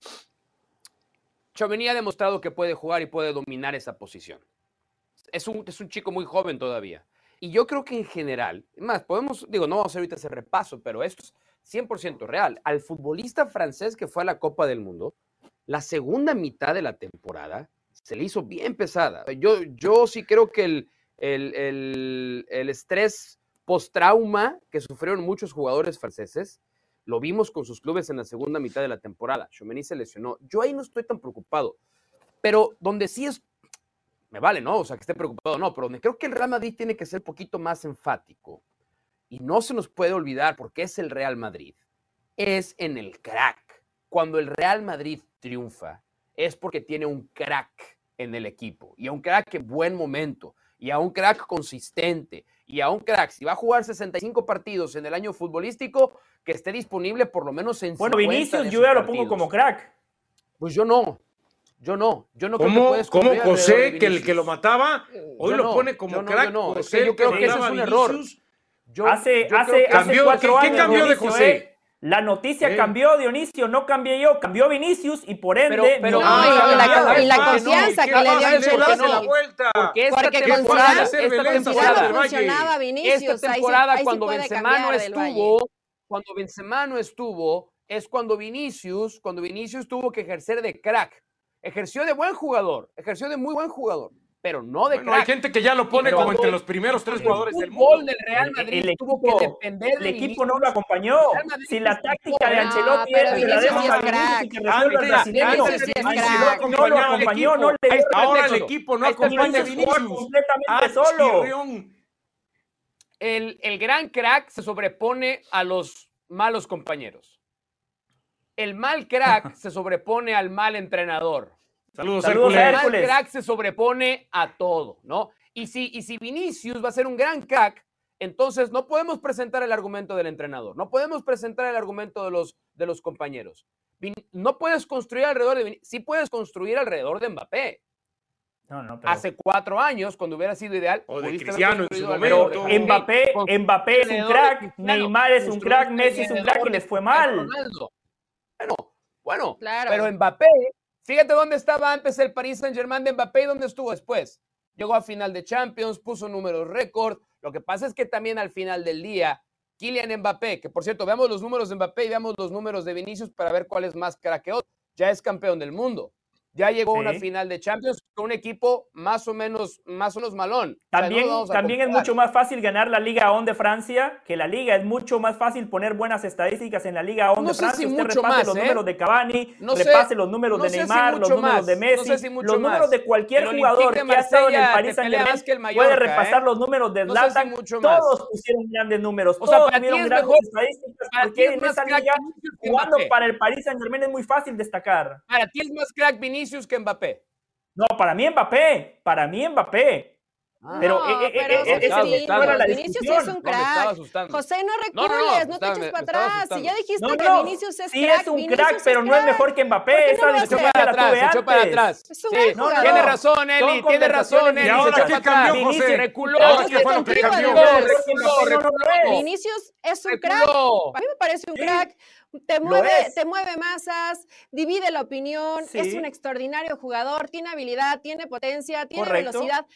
Chomení ha demostrado que puede jugar y puede dominar esa posición. Es un, es un chico muy joven todavía. Y yo creo que en general, más, podemos, digo, no vamos a hacer ahorita ese repaso, pero esto es 100% real. Al futbolista francés que fue a la Copa del Mundo, la segunda mitad de la temporada se le hizo bien pesada. Yo, yo sí creo que el, el, el, el estrés post-trauma que sufrieron muchos jugadores franceses lo vimos con sus clubes en la segunda mitad de la temporada. Chomení se lesionó. Yo ahí no estoy tan preocupado. Pero donde sí es, me vale, ¿no? O sea, que esté preocupado, no, pero donde creo que el Real Madrid tiene que ser un poquito más enfático. Y no se nos puede olvidar, porque es el Real Madrid, es en el crack. Cuando el Real Madrid triunfa, es porque tiene un crack en el equipo. Y a un crack en buen momento. Y a un crack consistente. Y a un crack, si va a jugar 65 partidos en el año futbolístico, que esté disponible por lo menos en Bueno, Vinicius yo ya lo pongo como crack. Pues yo no. Yo no, yo no ¿Cómo, creo que ¿cómo José, que el que lo mataba, hoy lo pone como crack? No, José, yo creo que ese es un error. Yo, hace hace, hace cuatro ¿qué, años, ¿Qué cambió de José? La noticia Sí. cambió, Dionisio, no cambié yo, cambió Vinicius y por ende. Pero- pero- No, y- la- y la confianza no, que le dio ¿qué Ancelotti. pasa? ¿Por qué no? la vuelta. Porque esta Porque temporada, esta temporada, no funcionaba Vinicius. esta ahí sí- temporada ahí sí cuando Benzema no estuvo, cuando Benzema no estuvo, es cuando Vinicius, cuando Vinicius tuvo que ejercer de crack. Ejerció de buen jugador, ejerció de muy buen jugador, pero no de Bueno, hay crack. gente que ya lo pone Pero como entre los primeros tres El jugadores del mundo. del Real El- Madrid el tuvo equipo- que depender El de equipo no lo Vinicius. acompañó. Si la táctica de Ancelotti era pero que la Vinicius Vinicius el. Vinicius crack. no lo acompañó, no le el Ahora el equipo no el acompaña a. Vinicius Vinicius. completamente solo. El, el gran crack se sobrepone a los malos compañeros. El mal crack se sobrepone al mal entrenador. Saludos, Saludos El Hércules. mal Hércules. crack se sobrepone a todo, ¿no? Y si, y si Vinicius va a ser un gran crack, entonces no podemos presentar el argumento del entrenador, no podemos presentar el argumento de los, de los compañeros. No puedes construir alrededor de Vinicius, sí puedes construir alrededor de Mbappé. No, no, pero- Hace cuatro años, cuando hubiera sido ideal, O de Cristiano en su Pero momento. de Mbappé, Mbappé es un crack, Neymar es un crack, Messi es un crack y les fue mal. Bueno, bueno, Claro. pero Mbappé, fíjate dónde estaba antes el Paris Saint Germain de Mbappé y dónde estuvo después. Llegó a final de Champions, puso números récord. Lo que pasa es que también al final del día, Kylian Mbappé, que por cierto, veamos los números de Mbappé y veamos los números de Vinicius para ver cuál es más crack que otro. Ya es campeón del mundo. Ya llegó a una final de Champions con un equipo más o menos, más o menos malón. O sea, no También, también es mucho más fácil ganar la Liga ON de Francia que la Liga. Es mucho más fácil poner buenas estadísticas en la Liga ON No de Francia. si Usted repase más, los ¿eh? números de Cavani, No sé- repase los números de si Neymar, los números más, de Messi, si los números más. de cualquier El jugador de que ha estado en el Paris Saint Germain más que el puede repasar ¿eh? los números de Zlatan. Todos pusieron grandes números, O sea, todos tuvieron es grandes mejor- estadísticas, porque en esa liga, jugando para el Paris Saint Germain es muy fácil destacar. Para ti es más crack Vinicius que Mbappé. No, para mí Mbappé, para mí Mbappé. Pero, No, eh, eh, pero eh, eh, Vinicius sí es un crack. José, no recules, no, no, no, me te eches para atrás. Si ya dijiste No, que Vinicius es sí crack, es un Vinicius crack, es pero no es mejor que Mbappé. ¿Por qué no Esa lo discusión hace? ya la atrás, tuve se echó para atrás. Es un Sí, gran jugador. tiene razón, Eli, tiene razón, Eli. ¿Y ahora es. Vinicius es un crack. A mí me parece un crack. Te mueve, es. te mueve masas, divide la opinión, es Sí. un extraordinario jugador, tiene habilidad, tiene potencia, tiene Correcto. velocidad.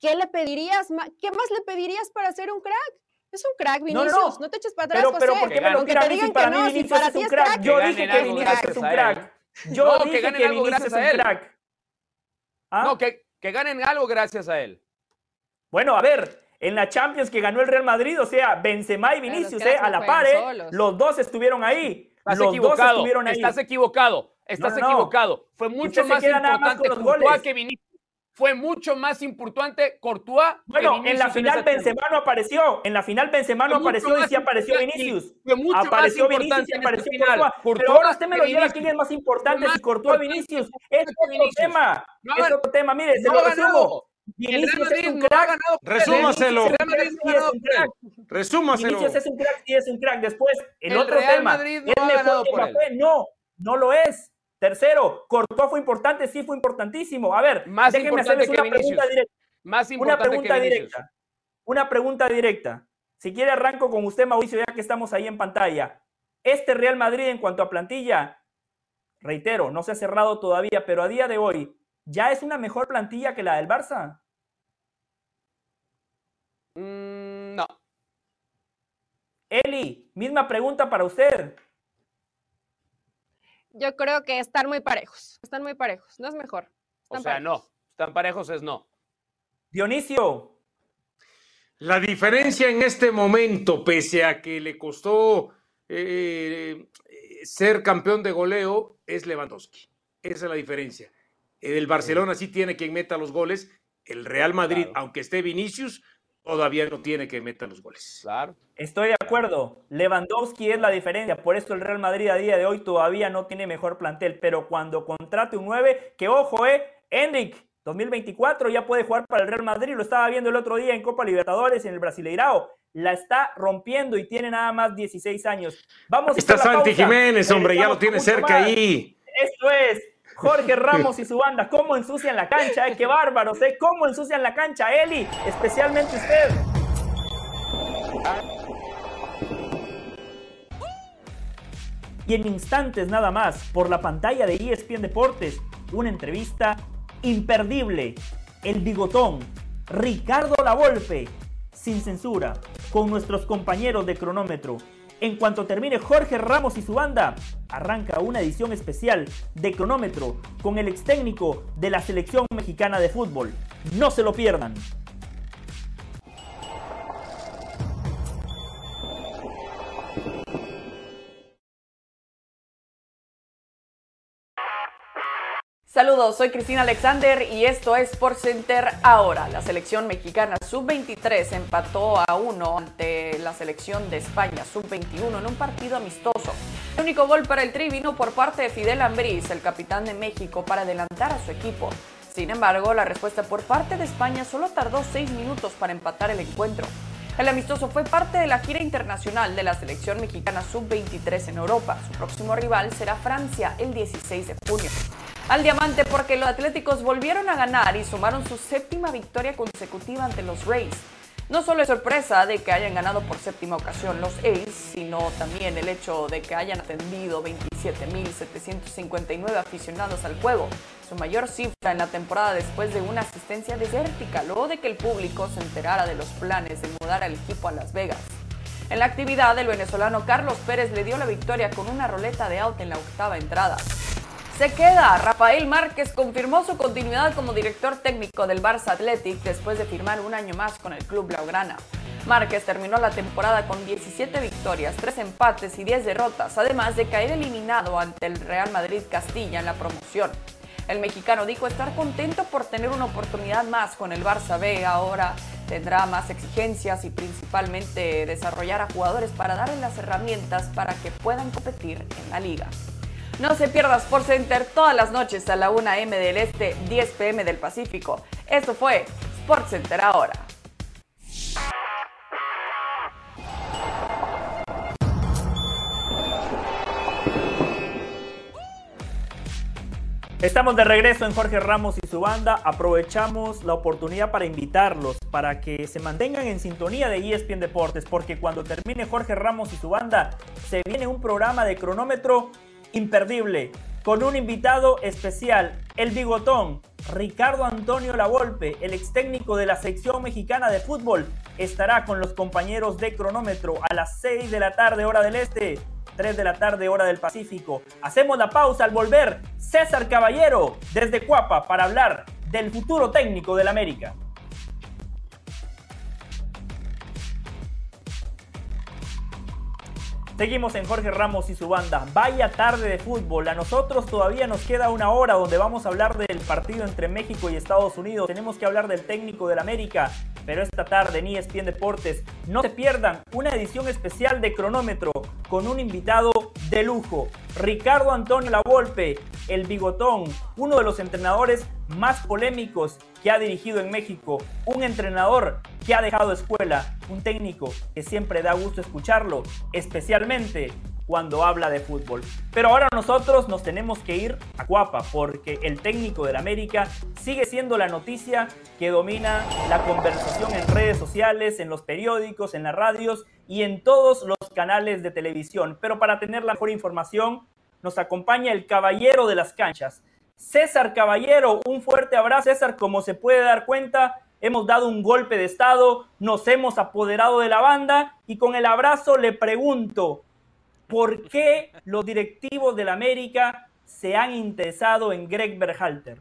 ¿Qué le pedirías? ¿Qué más le pedirías para ser un crack? Es un crack, No, Vinicius. no, No, no. te eches para atrás, Pero, pero, José. ¿por qué me lo si digan para que mí no, si Vinicius para es ti un es crack? crack, Yo Que dije que Vinicius es un crack. Yo No, que dije ganen que algo Vinicius es gracias a un él. crack. ¿Ah? No, que, que ganen algo gracias a él. Bueno, a ver, en la Champions que ganó el Real Madrid, o sea, Benzema y Vinicius, eh, a la par, eh, los dos estuvieron ahí. Estás los dos estuvieron ahí. Estás equivocado. Estás No, no, no. equivocado. Fue mucho más más importante Courtois goles. que Vinicius. Fue mucho más importante Courtois que Bueno, en la final Champions. Benzema no apareció. En la final Benzema no apareció y más sí apareció Vinicius. Fue mucho Apareció más Vinicius importante y en apareció final. Courtois. Courtois Pero ahora usted me lo lleva quién es más importante, más si Courtois o Vinicius. Es otro tema. No es otro tema. Mire, se no lo resumo. Vinicius es Madrid un no ha crack. ganado. Resúmaselo. Vinicius es un crack, sí es un crack. Resúmaselo. Vinicius es un crack, sí es un crack. Después, el, El otro Real tema. Madrid no ¿Es ha mejor ganado que por Mbappé? No, no lo es. Tercero, Courtois fue importante, sí fue importantísimo. A ver, Más déjenme hacerles una pregunta directa. Más Una importante pregunta que Vinicius. directa. Una pregunta directa. Si quiere arranco con usted, Mauricio, ya que estamos ahí en pantalla. Este Real Madrid en cuanto a plantilla, reitero, no se ha cerrado todavía, pero a día de hoy, ¿ya es una mejor plantilla que la del Barça? Mm, no. Eli, misma pregunta para usted. Yo creo que están muy parejos. Están muy parejos. No es mejor. O sea, parejos. no. Están parejos es no. Dionisio, La diferencia en este momento, pese a que le costó eh, eh, ser campeón de goleo, es Lewandowski. Esa es la diferencia. El Barcelona sí tiene quien meta los goles. El Real Madrid, Claro. aunque esté Vinicius, todavía no tiene que meta los goles. Claro. estoy de acuerdo. Lewandowski es la diferencia. Por eso el Real Madrid a día de hoy todavía no tiene mejor plantel. Pero cuando contrate un 9, que ojo, eh, Enric, 2024 ya puede jugar para el Real Madrid. Lo estaba viendo el otro día en Copa Libertadores, en el Brasileirao. La está rompiendo y tiene nada más 16 años. Vamos a Está Santi pausa. Jiménez, hombre, ya lo tiene cerca más. ahí. Esto es Jorge Ramos y su banda. ¿Cómo ensucian la cancha? Eh? ¡Qué bárbaros! ¿eh? ¿Cómo ensucian la cancha, Eli? Especialmente usted. y en instantes nada más por la pantalla de ESPN Deportes, una entrevista imperdible. El bigotón, Ricardo Lavolpe, sin censura, con nuestros compañeros de cronómetro. En cuanto termine Jorge Ramos y su banda, arranca una edición especial de cronómetro con el ex técnico de la selección mexicana de fútbol. No se lo pierdan. Soy Cristina Alexander y esto es Por Center ahora. La selección mexicana sub-23 empató a uno ante la selección de España sub-21 en un partido amistoso. El único gol para el tri vino por parte de Fidel Ambriz, el capitán de México, para adelantar a su equipo. Sin embargo, la respuesta por parte de España solo tardó seis minutos para empatar el encuentro. El amistoso fue parte de la gira internacional de la selección mexicana sub-23 en Europa. Su próximo rival será Francia el 16 de junio al diamante porque los Atléticos volvieron a ganar y sumaron su séptima victoria consecutiva ante los Rays. No solo es sorpresa de que hayan ganado por séptima ocasión los A's, sino también el hecho de que hayan atendido 27.759 aficionados al juego, su mayor cifra en la temporada después de una asistencia desértica, luego de que el público se enterara de los planes de mudar al equipo a Las Vegas. En la actividad, el venezolano Carlos Pérez le dio la victoria con una roleta de out en la octava entrada. Se queda. Rafael Márquez confirmó su continuidad como director técnico del Barça Athletic después de firmar un año más con el club blaugrana. Márquez terminó la temporada con 17 victorias, 3 empates y 10 derrotas, además de caer eliminado ante el Real Madrid Castilla en la promoción. El mexicano dijo estar contento por tener una oportunidad más con el Barça B. Ahora tendrá más exigencias y principalmente desarrollar a jugadores para darles las herramientas para que puedan competir en la liga. No se pierda Sports Center todas las noches a la 1 m del Este, 10 pm del Pacífico. Esto fue Sports Center ahora. Estamos de regreso en Jorge Ramos y su banda. Aprovechamos la oportunidad para invitarlos para que se mantengan en sintonía de ESPN Deportes, porque cuando termine Jorge Ramos y su banda, se viene un programa de cronómetro imperdible, con un invitado especial, el bigotón, Ricardo Antonio Lavolpe, el ex técnico de la sección mexicana de fútbol, estará con los compañeros de cronómetro a las 6 de la tarde hora del este, 3 de la tarde hora del Pacífico. Hacemos la pausa al volver, César Caballero desde Cuapa para hablar del futuro técnico del América. Seguimos en Jorge Ramos y su banda. Vaya tarde de fútbol. A nosotros todavía nos queda una hora donde vamos a hablar del partido entre México y Estados Unidos. Tenemos que hablar del técnico del América. Pero esta tarde en ESPN Deportes no se pierdan una edición especial de cronómetro con un invitado de lujo. Ricardo Antonio Lavolpe, el bigotón, uno de los entrenadores más polémicos que ha dirigido en México, un entrenador que ha dejado escuela, un técnico que siempre da gusto escucharlo, especialmente cuando habla de fútbol. Pero ahora nosotros nos tenemos que ir a Cuapa porque el técnico del América sigue siendo la noticia que domina la conversación en redes sociales, en los periódicos, en las radios y en todos los canales de televisión. Pero para tener la mejor información nos acompaña el caballero de las canchas, César Caballero, un fuerte abrazo. César, como se puede dar cuenta, hemos dado un golpe de estado, nos hemos apoderado de la banda y con el abrazo le pregunto, ¿por qué los directivos del América se han interesado en Greg Berhalter?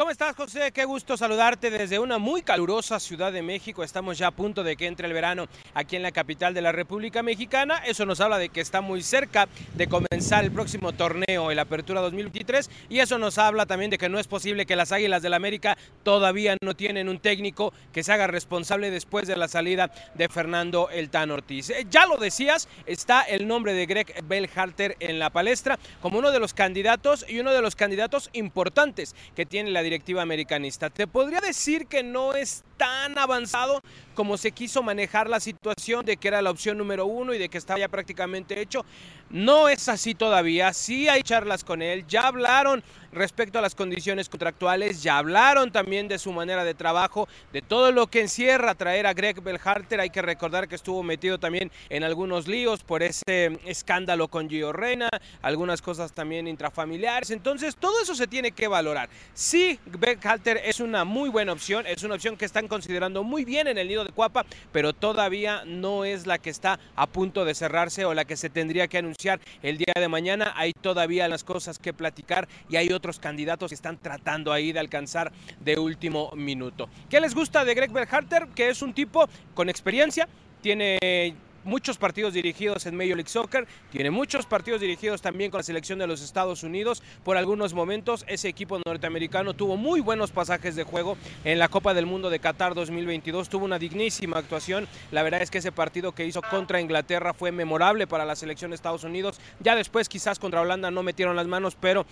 ¿Cómo estás, José? Qué gusto saludarte desde una muy calurosa Ciudad de México. Estamos ya a punto de que entre el verano aquí en la capital de la República Mexicana. Eso nos habla de que está muy cerca de comenzar el próximo torneo, el Apertura 2023. Y eso nos habla también de que no es posible que las Águilas del la América todavía no tienen un técnico que se haga responsable después de la salida de Fernando El Tan Ortiz. Eh, ya lo decías, está el nombre de Greg Bellharter en la palestra como uno de los candidatos y uno de los candidatos importantes que tiene la directiva americanista. Te podría decir que no es tan avanzado como se quiso manejar la situación de que era la opción número uno y de que estaba ya prácticamente hecho. No es así todavía, sí hay charlas con él, ya hablaron respecto a las condiciones contractuales, ya hablaron también de su manera de trabajo, de todo lo que encierra traer a Greg Belharter. Hay que recordar que estuvo metido también en algunos líos por ese escándalo con Gio Reina, algunas cosas también intrafamiliares. Entonces, todo eso se tiene que valorar. Sí, Belharter es una muy buena opción, es una opción que están considerando muy bien en el nido de Cuapa, pero todavía no es la que está a punto de cerrarse o la que se tendría que anunciar el día de mañana. Hay todavía las cosas que platicar y hay otros candidatos que están tratando ahí de alcanzar de último minuto. ¿Qué les gusta de Greg Berharter? Que es un tipo con experiencia, tiene muchos partidos dirigidos en Major League Soccer, tiene muchos partidos dirigidos también con la selección de los Estados Unidos. Por algunos momentos ese equipo norteamericano tuvo muy buenos pasajes de juego en la Copa del Mundo de Qatar 2022, tuvo una dignísima actuación. La verdad es que ese partido que hizo contra Inglaterra fue memorable para la selección de Estados Unidos. Ya después quizás contra Holanda no metieron las manos, pero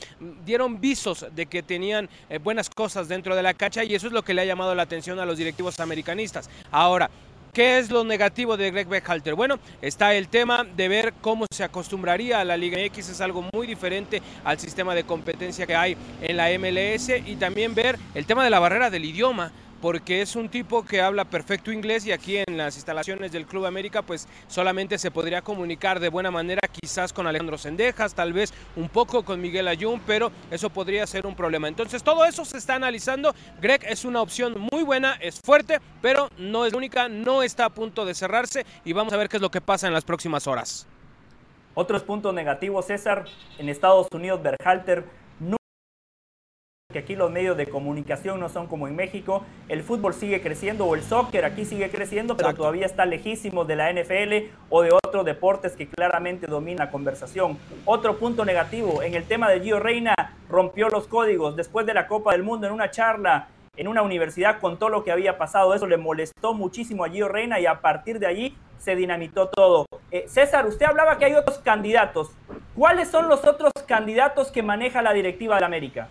dieron visos de que tenían eh, buenas cosas dentro de la cancha y eso es lo que le ha llamado la atención a los directivos americanistas. Ahora, ¿Qué es lo negativo de Greg Beckhalter? Bueno, está el tema de ver cómo se acostumbraría a la Liga X, es algo muy diferente al sistema de competencia que hay en la MLS y también ver el tema de la barrera del idioma porque es un tipo que habla perfecto inglés y aquí en las instalaciones del Club América pues solamente se podría comunicar de buena manera quizás con Alejandro Sendejas, tal vez un poco con Miguel Ayun, pero eso podría ser un problema. Entonces todo eso se está analizando. Greg es una opción muy buena, es fuerte, pero no es única, no está a punto de cerrarse y vamos a ver qué es lo que pasa en las próximas horas. Otros puntos negativos, César, en Estados Unidos, Berhalter que aquí los medios de comunicación no son como en México, el fútbol sigue creciendo o el soccer aquí sigue creciendo, pero todavía está lejísimo de la NFL o de otros deportes que claramente domina la conversación. Otro punto negativo, en el tema de Gio Reina, rompió los códigos después de la Copa del Mundo en una charla en una universidad contó lo que había pasado, eso le molestó muchísimo a Gio Reina y a partir de allí se dinamitó todo. Eh, César, usted hablaba que hay otros candidatos. ¿Cuáles son los otros candidatos que maneja la directiva de la América?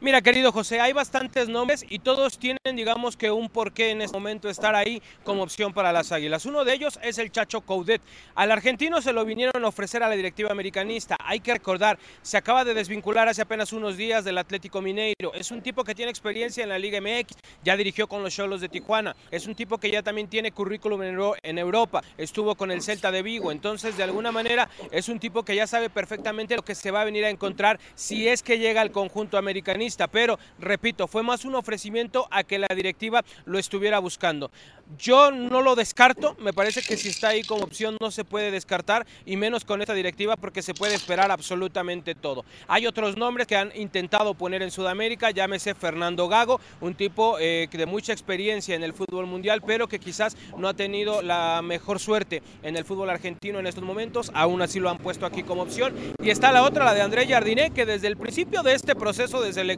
Mira, querido José, hay bastantes nombres y todos tienen, digamos que un porqué en este momento estar ahí como opción para las Águilas. Uno de ellos es el Chacho Coudet. Al argentino se lo vinieron a ofrecer a la directiva americanista. Hay que recordar, se acaba de desvincular hace apenas unos días del Atlético Mineiro. Es un tipo que tiene experiencia en la Liga MX, ya dirigió con los Cholos de Tijuana. Es un tipo que ya también tiene currículum en Europa, estuvo con el Celta de Vigo. Entonces, de alguna manera, es un tipo que ya sabe perfectamente lo que se va a venir a encontrar si es que llega al conjunto americanista pero repito, fue más un ofrecimiento a que la directiva lo estuviera buscando. Yo no lo descarto, me parece que si está ahí como opción no se puede descartar y menos con esta directiva porque se puede esperar absolutamente todo. Hay otros nombres que han intentado poner en Sudamérica, llámese Fernando Gago, un tipo eh, de mucha experiencia en el fútbol mundial, pero que quizás no ha tenido la mejor suerte en el fútbol argentino en estos momentos, aún así lo han puesto aquí como opción. Y está la otra, la de André Jardiné, que desde el principio de este proceso de selección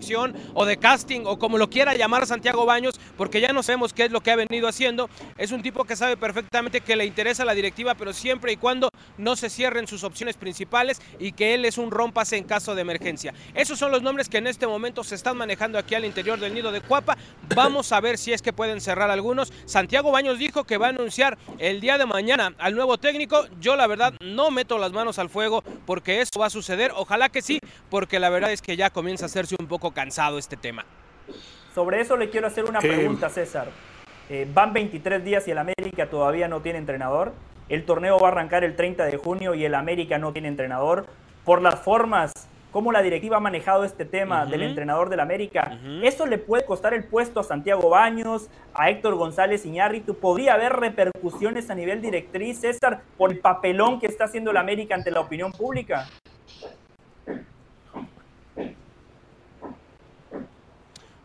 o de casting o como lo quiera llamar Santiago Baños, porque ya no sabemos qué es lo que ha venido haciendo. Es un tipo que sabe perfectamente que le interesa la directiva, pero siempre y cuando no se cierren sus opciones principales y que él es un rompas en caso de emergencia. Esos son los nombres que en este momento se están manejando aquí al interior del nido de Cuapa. Vamos a ver si es que pueden cerrar algunos. Santiago Baños dijo que va a anunciar el día de mañana al nuevo técnico. Yo la verdad no meto las manos al fuego porque eso va a suceder. Ojalá que sí, porque la verdad es que ya comienza a hacerse un poco cansado este tema. Sobre eso le quiero hacer una pregunta, César. Eh, van 23 días y el América todavía no tiene entrenador. El torneo va a arrancar el 30 de junio y el América no tiene entrenador. Por las formas, como la directiva ha manejado este tema del entrenador del América, ¿eso le puede costar el puesto a Santiago Baños, a Héctor González Iñárritu? ¿Podría haber repercusiones a nivel directriz, César, por el papelón que está haciendo el América ante la opinión pública?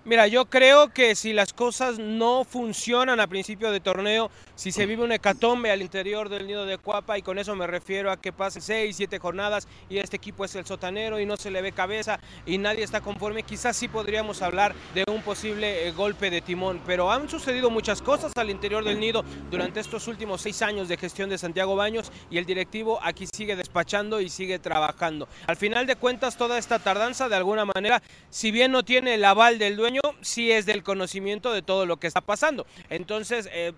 Mira, yo creo que si las cosas no funcionan a principio de torneo, si se vive una hecatombe al interior del nido de Cuapa y con eso me refiero a que pasen seis, siete jornadas y este equipo es el sotanero y no se le ve cabeza y nadie está conforme, quizás sí podríamos hablar de un posible eh, golpe de timón, pero han sucedido muchas cosas al interior del nido durante estos últimos seis años de gestión de Santiago Baños y el directivo aquí sigue despachando y sigue trabajando. Al final de cuentas, toda esta tardanza de alguna manera, si bien no tiene el aval del dueño, sí es del conocimiento de todo lo que está pasando. Entonces, eh,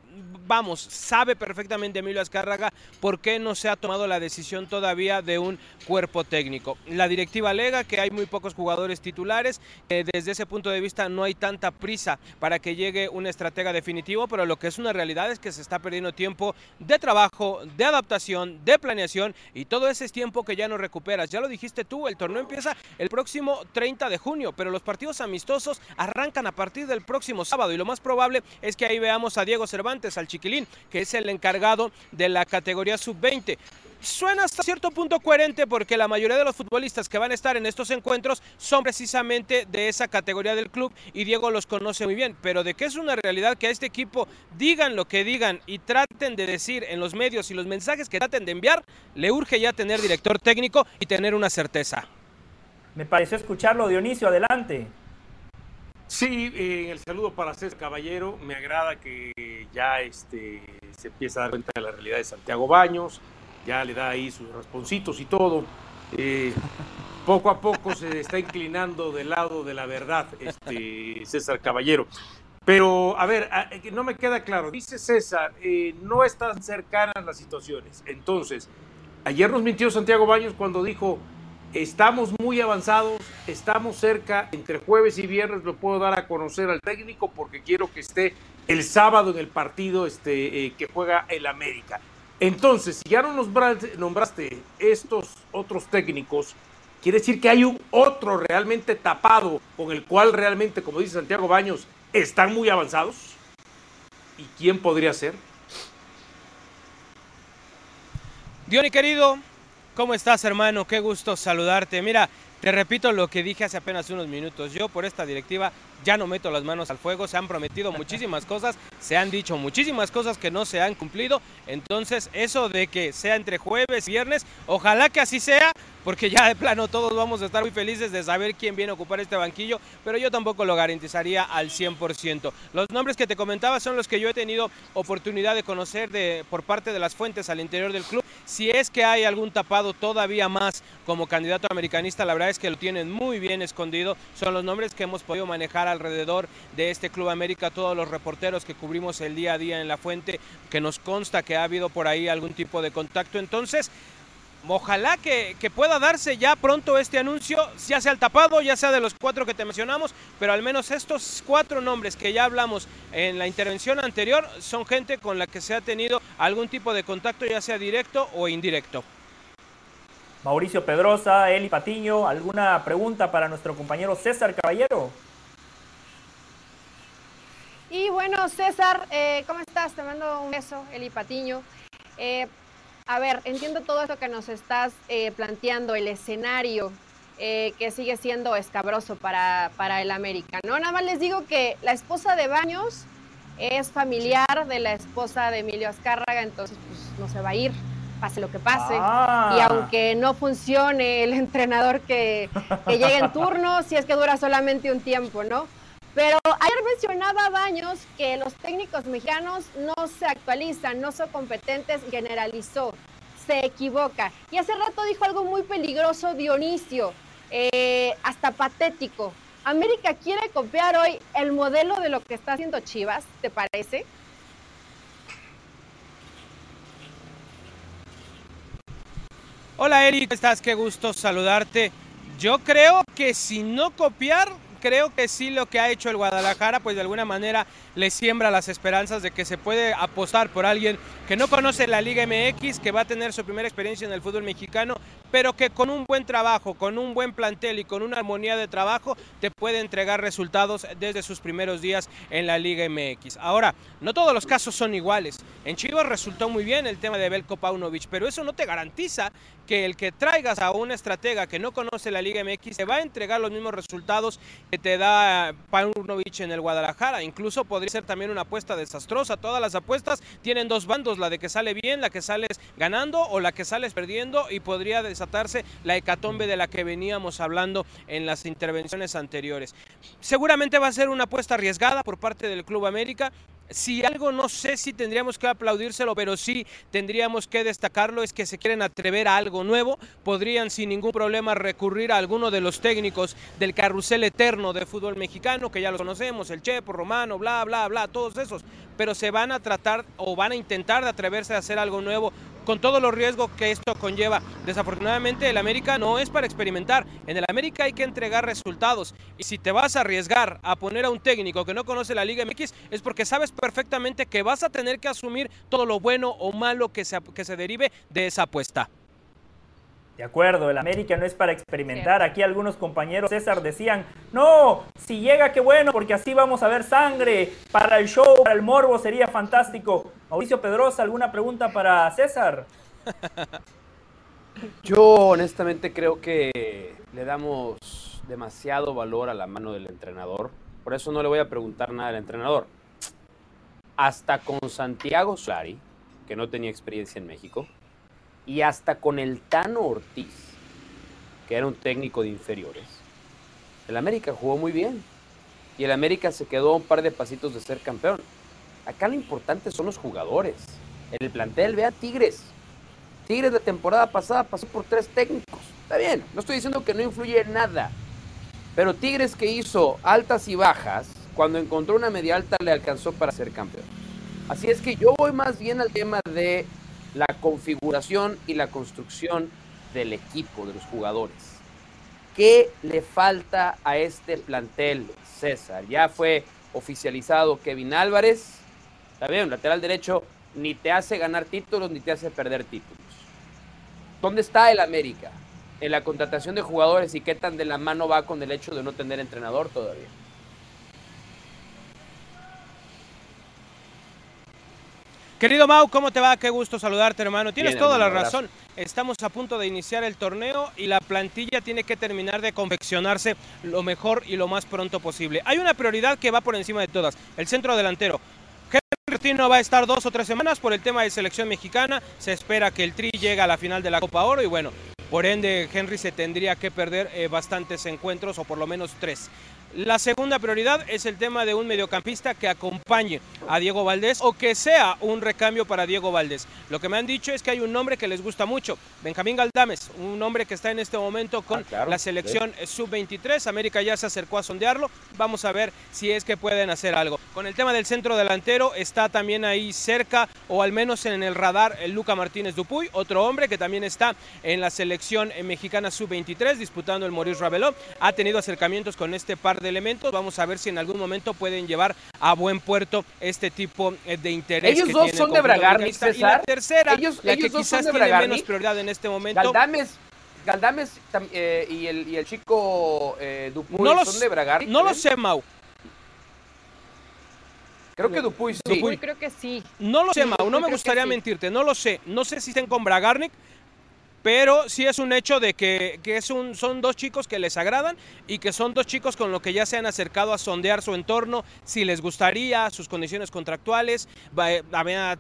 vamos, sabe perfectamente Emilio Azcárraga por qué no se ha tomado la decisión todavía de un cuerpo técnico. La directiva alega que hay muy pocos jugadores titulares, desde ese punto de vista no hay tanta prisa para que llegue un estratega definitivo, pero lo que es una realidad es que se está perdiendo tiempo de trabajo, de adaptación, de planeación y todo ese es tiempo que ya no recuperas. Ya lo dijiste tú, el torneo empieza el próximo 30 de junio, pero los partidos amistosos arrancan a partir del próximo sábado y lo más probable es que ahí veamos a Diego Cervantes, al chiquilín, que es el encargado de la categoría sub-20 suena hasta cierto punto coherente porque la mayoría de los futbolistas que van a estar en estos encuentros son precisamente de esa categoría del club y Diego los conoce muy bien, pero de que es una realidad que a este equipo digan lo que digan y traten de decir en los medios y los mensajes que traten de enviar, le urge ya tener director técnico y tener una certeza. Me pareció escucharlo, Dionisio, adelante. Sí, eh, el saludo para César Caballero. Me agrada que ya este, se empieza a dar cuenta de la realidad de Santiago Baños, ya le da ahí sus responsitos y todo. Eh, poco a poco se está inclinando del lado de la verdad este César Caballero. Pero, a ver, no me queda claro. Dice César, eh, no están cercanas las situaciones. Entonces, ayer nos mintió Santiago Baños cuando dijo, Estamos muy avanzados, estamos cerca, entre jueves y viernes lo puedo dar a conocer al técnico porque quiero que esté el sábado en el partido este, eh, que juega el América. Entonces, si ya no nombraste, nombraste estos otros técnicos, quiere decir que hay un otro realmente tapado con el cual realmente, como dice Santiago Baños, están muy avanzados. ¿Y quién podría ser? Diony querido, ¿Cómo estás, hermano? Qué gusto saludarte. Mira, te repito lo que dije hace apenas unos minutos. Yo por esta directiva ya no meto las manos al fuego. Se han prometido muchísimas cosas, se han dicho muchísimas cosas que no se han cumplido. Entonces, eso de que sea entre jueves y viernes, ojalá que así sea, porque ya de plano todos vamos a estar muy felices de saber quién viene a ocupar este banquillo, pero yo tampoco lo garantizaría al 100%. Los nombres que te comentaba son los que yo he tenido oportunidad de conocer de, por parte de las fuentes al interior del club. Si es que hay algún tapado todavía más como candidato americanista, la verdad es que lo tienen muy bien escondido. Son los nombres que hemos podido manejar alrededor de este Club América, todos los reporteros que cubrimos el día a día en la fuente, que nos consta que ha habido por ahí algún tipo de contacto. Entonces, Ojalá que, pueda darse ya pronto este anuncio, ya sea el tapado, ya sea de los cuatro que te mencionamos, pero al menos estos cuatro nombres que ya hablamos en la intervención anterior son gente con la que se ha tenido algún tipo de contacto, ya sea directo o indirecto. Mauricio Pedrosa, Eli Patiño, ¿alguna pregunta para nuestro compañero César Caballero? Y bueno, César, eh, ¿cómo estás? Te mando un beso, Eli Patiño. Eh, a ver, entiendo todo esto que nos estás eh, planteando, el escenario que sigue siendo escabroso para, para el América, ¿no? Nada más les digo que la esposa de Baños es familiar de la esposa de Emilio Azcárraga, entonces pues no se va a ir, pase lo que pase. Ah. Y aunque no funcione el entrenador que, que llegue en turno, si es que dura solamente un tiempo, ¿no? Pero ayer mencionaba Baños que los técnicos mexicanos no se actualizan, no son competentes, generalizó, se equivoca. Y hace rato dijo algo muy peligroso Dionisio, eh, hasta patético. América quiere copiar hoy el modelo de lo que está haciendo Chivas, ¿te parece? Hola Eric, ¿cómo estás? Qué gusto saludarte. Yo creo que si no copiar, creo que sí lo que ha hecho el Guadalajara, pues de alguna manera le siembra las esperanzas de que se puede apostar por alguien que no conoce la Liga MX, que va a tener su primera experiencia en el fútbol mexicano, pero que con un buen trabajo, con un buen plantel y con una armonía de trabajo te puede entregar resultados desde sus primeros días en la Liga MX. Ahora, no todos los casos son iguales. En Chivas resultó muy bien el tema de Belko Paunovic, pero eso no te garantiza que el que traigas a una estratega que no conoce la Liga MX se va a entregar los mismos resultados que te da Paunovic en el Guadalajara. Incluso podría ser también una apuesta desastrosa. Todas las apuestas tienen dos bandos, la de que sale bien, la que sales ganando o la que sales perdiendo y podría desatarse la hecatombe de la que veníamos hablando en las intervenciones anteriores. Seguramente va a ser una apuesta arriesgada por parte del Club América si algo no sé si tendríamos que aplaudírselo, pero sí tendríamos que destacarlo, es que se quieren atrever a algo nuevo, podrían sin ningún problema recurrir a alguno de los técnicos del carrusel eterno de fútbol mexicano, que ya los conocemos, el Chepo, Romano, bla, bla, bla, todos esos, pero se van a tratar o van a intentar de atreverse a hacer algo nuevo con todos los riesgos que esto conlleva. Desafortunadamente el América no es para experimentar, en el América hay que entregar resultados y si te vas a arriesgar a poner a un técnico que no conoce la Liga MX es porque sabes perfectamente que vas a tener que asumir todo lo bueno o malo que se, que se derive de esa apuesta. De acuerdo, el América no es para experimentar. Aquí algunos compañeros César decían, no, si llega qué bueno, porque así vamos a ver sangre. Para el show, para el morbo sería fantástico. Mauricio Pedrosa, ¿alguna pregunta para César? Yo honestamente creo que le damos demasiado valor a la mano del entrenador. Por eso no le voy a preguntar nada al entrenador. Hasta con Santiago Solari, que no tenía experiencia en México, y hasta con el Tano Ortiz, que era un técnico de inferiores, el América jugó muy bien. Y el América se quedó un par de pasitos de ser campeón. Acá lo importante son los jugadores. En el plantel, vea Tigres. Tigres la temporada pasada pasó por tres técnicos. Está bien, no estoy diciendo que no influye nada. Pero Tigres que hizo altas y bajas, cuando encontró una media alta le alcanzó para ser campeón. Así es que yo voy más bien al tema de la configuración y la construcción del equipo, de los jugadores. ¿Qué le falta a este plantel, César? Ya fue oficializado Kevin Álvarez. Está bien, lateral derecho ni te hace ganar títulos ni te hace perder títulos. ¿Dónde está el América? En la contratación de jugadores y qué tan de la mano va con el hecho de no tener entrenador todavía. Querido Mau, ¿cómo te va? Qué gusto saludarte, hermano. Tienes toda la razón. Estamos a punto de iniciar el torneo y la plantilla tiene que terminar de confeccionarse lo mejor y lo más pronto posible. Hay una prioridad que va por encima de todas, el centro delantero. Henry va a estar dos o tres semanas por el tema de selección mexicana. Se espera que el Tri llegue a la final de la Copa Oro y bueno, por ende Henry se tendría que perder eh, bastantes encuentros o por lo menos tres. La segunda prioridad es el tema de un mediocampista que acompañe a Diego Valdés o que sea un recambio para Diego Valdés. Lo que me han dicho es que hay un nombre que les gusta mucho, Benjamín Galdames, un nombre que está en este momento con ah, la selección sub-23. América ya se acercó a sondearlo. Vamos a ver si es que pueden hacer algo. Con el tema del centro delantero está también ahí cerca o al menos en el radar el Luca Martínez Dupuy, otro hombre que también está en la selección mexicana sub-23 disputando el Maurice Raveló. Ha tenido acercamientos con este par de elementos. Vamos a ver si en algún momento pueden llevar a buen puerto este tipo eh, de interés. Ellos dos son de Bragarnik, César. Y la tercera, ellos, la que quizás tiene menos prioridad en este momento. Galdames, Galdames eh, y, el, y el chico eh, Dupuy no son de Bragarnik. No lo sé, Mau. Creo que Dupuy sí. Dupuy creo que sí. No lo sé, Mau, no me gustaría mentirte, no lo sé. No sé si estén con Bragarnik, pero sí es un hecho de que, es un, son dos chicos que les agradan y que son dos chicos con los que ya se han acercado a sondear su entorno, si les gustaría, sus condiciones contractuales. Eh,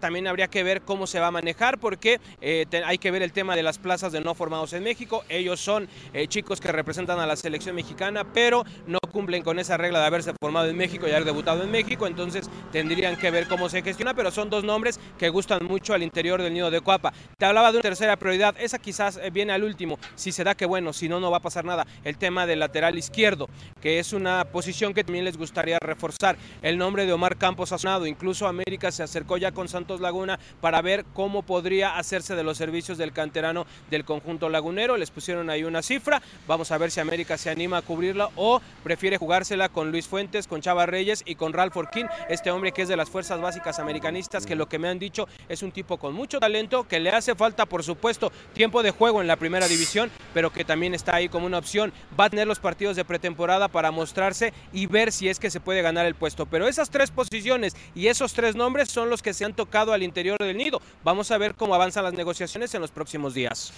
también habría que ver cómo se va a manejar porque eh, hay que ver el tema de las plazas de no formados en México. Ellos son eh, chicos que representan a la selección mexicana, pero no cumplen con esa regla de haberse formado en México y haber debutado en México, entonces tendrían que ver cómo se gestiona, pero son dos nombres que gustan mucho al interior del nido de Cuapa. Te hablaba de una tercera prioridad, esa quizás eh, viene al último. Si se da que bueno, si no, no va a pasar nada. El tema del lateral izquierdo, que es una posición que también les gustaría reforzar. El nombre de Omar Campos ha sonado. Incluso América se acercó ya con Santos Laguna para ver cómo podría hacerse de los servicios del canterano del conjunto lagunero. Les pusieron ahí una cifra. Vamos a ver si América se anima a cubrirla o prefiere jugársela con Luis Fuentes, con Chava Reyes y con Ralph Orquín, este hombre que es de las fuerzas básicas americanistas, que lo que me han dicho es un tipo con mucho talento, que le hace falta, por supuesto, tiempo de de juego en la primera división, pero que también está ahí como una opción. Va a tener los partidos de pretemporada para mostrarse y ver si es que se puede ganar el puesto. Pero esas tres posiciones y esos tres nombres son los que se han tocado al interior del nido. Vamos a ver cómo avanzan las negociaciones en los próximos días.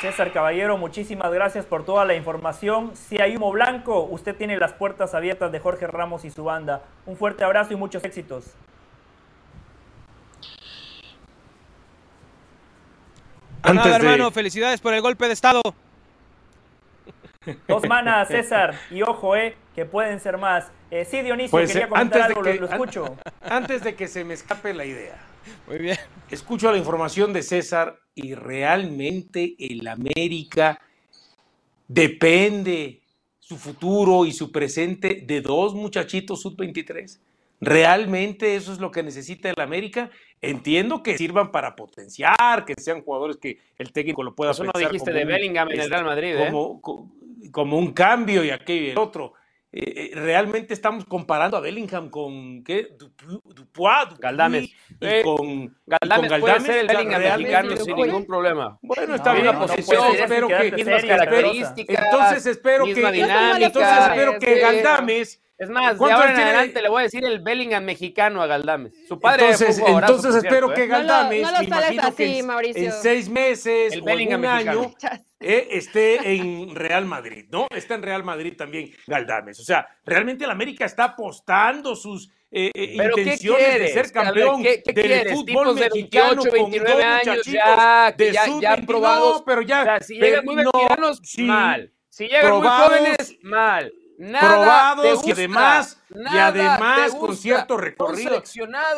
César Caballero, muchísimas gracias por toda la información. Si hay humo blanco, usted tiene las puertas abiertas de Jorge Ramos y su banda. Un fuerte abrazo y muchos éxitos. Antes Nada, hermano, felicidades por el golpe de estado. Dos manas, César. Y ojo, eh, que pueden ser más. Eh, sí, Dionisio, pues, quería comentar algo, lo, escucho. Antes de que se me escape la idea. Muy bien. Escucho la información de César y realmente el América depende su futuro y su presente de dos muchachitos sub-23. ¿Realmente eso es lo que necesita el América? Entiendo que sirvan para potenciar, que sean jugadores que el técnico lo pueda Eso no dijiste de Bellingham en el Real Madrid, ¿eh? como, como, un cambio y aquello y el otro. Eh, eh, realmente estamos comparando a Bellingham con ¿qué? Dupuis, Galdames. Y con, Galdames, con puede ser el Bellingham mexicano sin ningún problema. Bueno, está bien. Una posición, espero que, mismas características, entonces espero que, entonces espero que Galdames es más, de ahora en adelante le voy a decir el Bellingham mexicano a Galdames. Su padre entonces, fue entonces espero que Galdames, no lo, no lo así, Mauricio. en seis meses el o Bellingham en un mexicano. año eh, esté en Real Madrid, ¿no? Está en Real Madrid también Galdames. O sea, realmente el América está apostando sus eh, eh intenciones de ser campeón ¿qué, qué del quieres? fútbol de mexicano 28, 29 años ya, de ya, ya probados. Pero ya, o sea, si llegan muy veteranos, sí, mal. Si llegan probados, muy jóvenes, mal. Nada probados y además y además con cierto recorrido.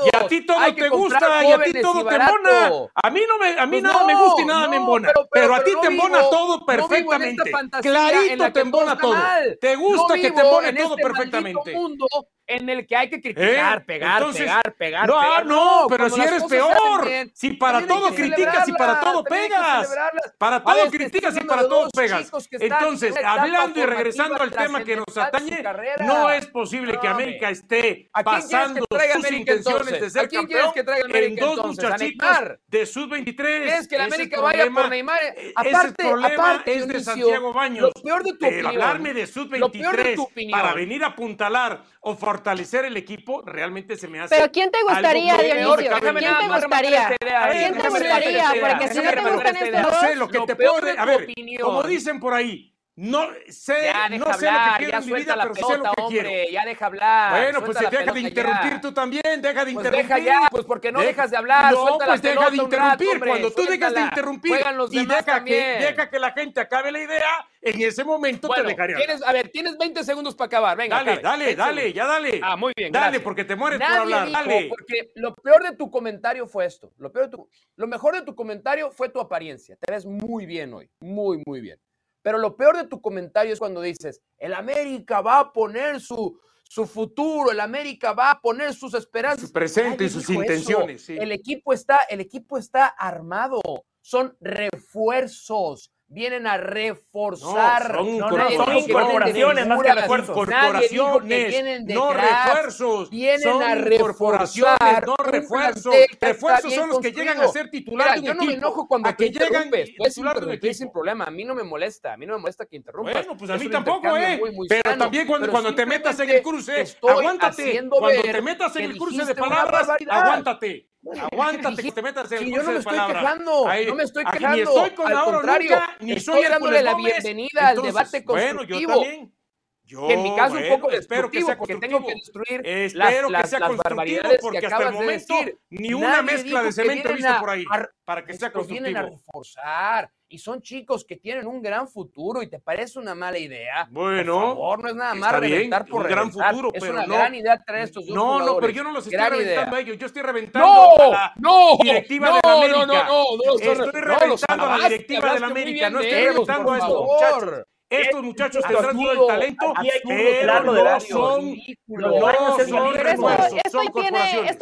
Y a ti todo te gusta y a ti todo te embona. A mí no me a mí pues nada no, me gusta y nada no, me embona, pero, pero, pero a ti no te embona todo perfectamente. Clarito te embona todo. Mal. Te gusta que te embone todo este perfectamente. Mundo en el que hay que criticar, ¿Eh? pegar, Entonces, pegar, pegar, no, pegar. No, pero si eres peor. Bien, si para todo criticas y para todo pegas. Para todo criticas y para todo pegas. Entonces, hablando y regresando al tema que nos atañe, no es posible que América esté pasando sus intenciones de ser campeón en dos muchachitos de sub-23. Es que la América vaya por Neymar. Ese problema es de Santiago Baños. Lo peor de tu Pero hablarme de sub-23 para venir a apuntalar o fortalecer el equipo realmente se me hace. Pero ¿quién te gustaría, Dionisio? ¿Quién te gustaría? ¿Quién te gustaría? Porque si no te gustan estos dos. No sé, lo que te puedo. A ver, como dicen por ahí, no sé, ya deja no sé hablar, lo que quiero en mi vida, pero pelota, sé lo que hombre, quiero. Ya deja hablar. Bueno, pues deja de interrumpir ya. tú también, deja de pues interrumpir. Deja ya, pues porque no de dejas de hablar. No, suelta pues la deja de interrumpir. Rato, hombre, Cuando tú dejas de interrumpir y deja que, deja que la gente acabe la idea, en ese momento bueno, te dejaré tienes, A ver, tienes 20 segundos para acabar. Venga, dale, acabe. dale, dale, ya dale. Ah, muy bien. Dale, gracias. porque te mueres Nadie por hablar. Dijo, dale. Porque lo peor de tu comentario fue esto. Lo, peor de tu, lo mejor de tu comentario fue tu apariencia. Te ves muy bien hoy. Muy, muy bien. Pero lo peor de tu comentario es cuando dices, el América va a poner su, su futuro, el América va a poner sus esperanzas. Su presente y sus intenciones. Sí. El, equipo está, el equipo está armado, son refuerzos. Vienen a reforzar. No, son, no, no, son incorporaciones más que refuerzos. Incorporaciones, no refuerzos. Vienen son a incorporaciones, no refuerzos. Refuerzos son los que llegan a ser titular Mira, de un yo no me enojo cuando a que llegan puedes interrumpir sin problema. A mí no me molesta, a mí no me molesta que interrumpas. Bueno, pues a mí tampoco, ¿eh? Muy, muy pero sano. también cuando, pero cuando te metas en el cruce, aguántate. Cuando te metas en el cruce de palabras, aguántate. Aguántate que te metas en curso yo no me estoy quejando, Ahí, no me estoy quejando. Ni estoy con Al contrario, nunca, ni estoy soy dándole la bienvenida al debate Bueno, constructivo. yo también. Yo, que en mi caso bueno, un poco espero que sea porque constructivo. tengo que destruir espero las, que sea las, constructivo porque que hasta el momento de decir. ni una mezcla de cemento he visto por ahí a- para que sea Estos vienen a constructivo. reforzar y son chicos que tienen un gran futuro y te parece una mala idea. Bueno, por favor, no es nada más está bien, reventar por un gran reventar. futuro, es pero una no- gran idea traer estos dos No, no, pero jugadores. yo no los estoy Gran reventando idea. a ellos, yo estoy reventando No, a la no, directiva no, de la no, América. no, no, no, Estoy no, reventando los a la directiva de la América, no estoy reventando a estos muchachos. Estos muchachos tendrán todo el talento, pero no son, no son refuerzos, esto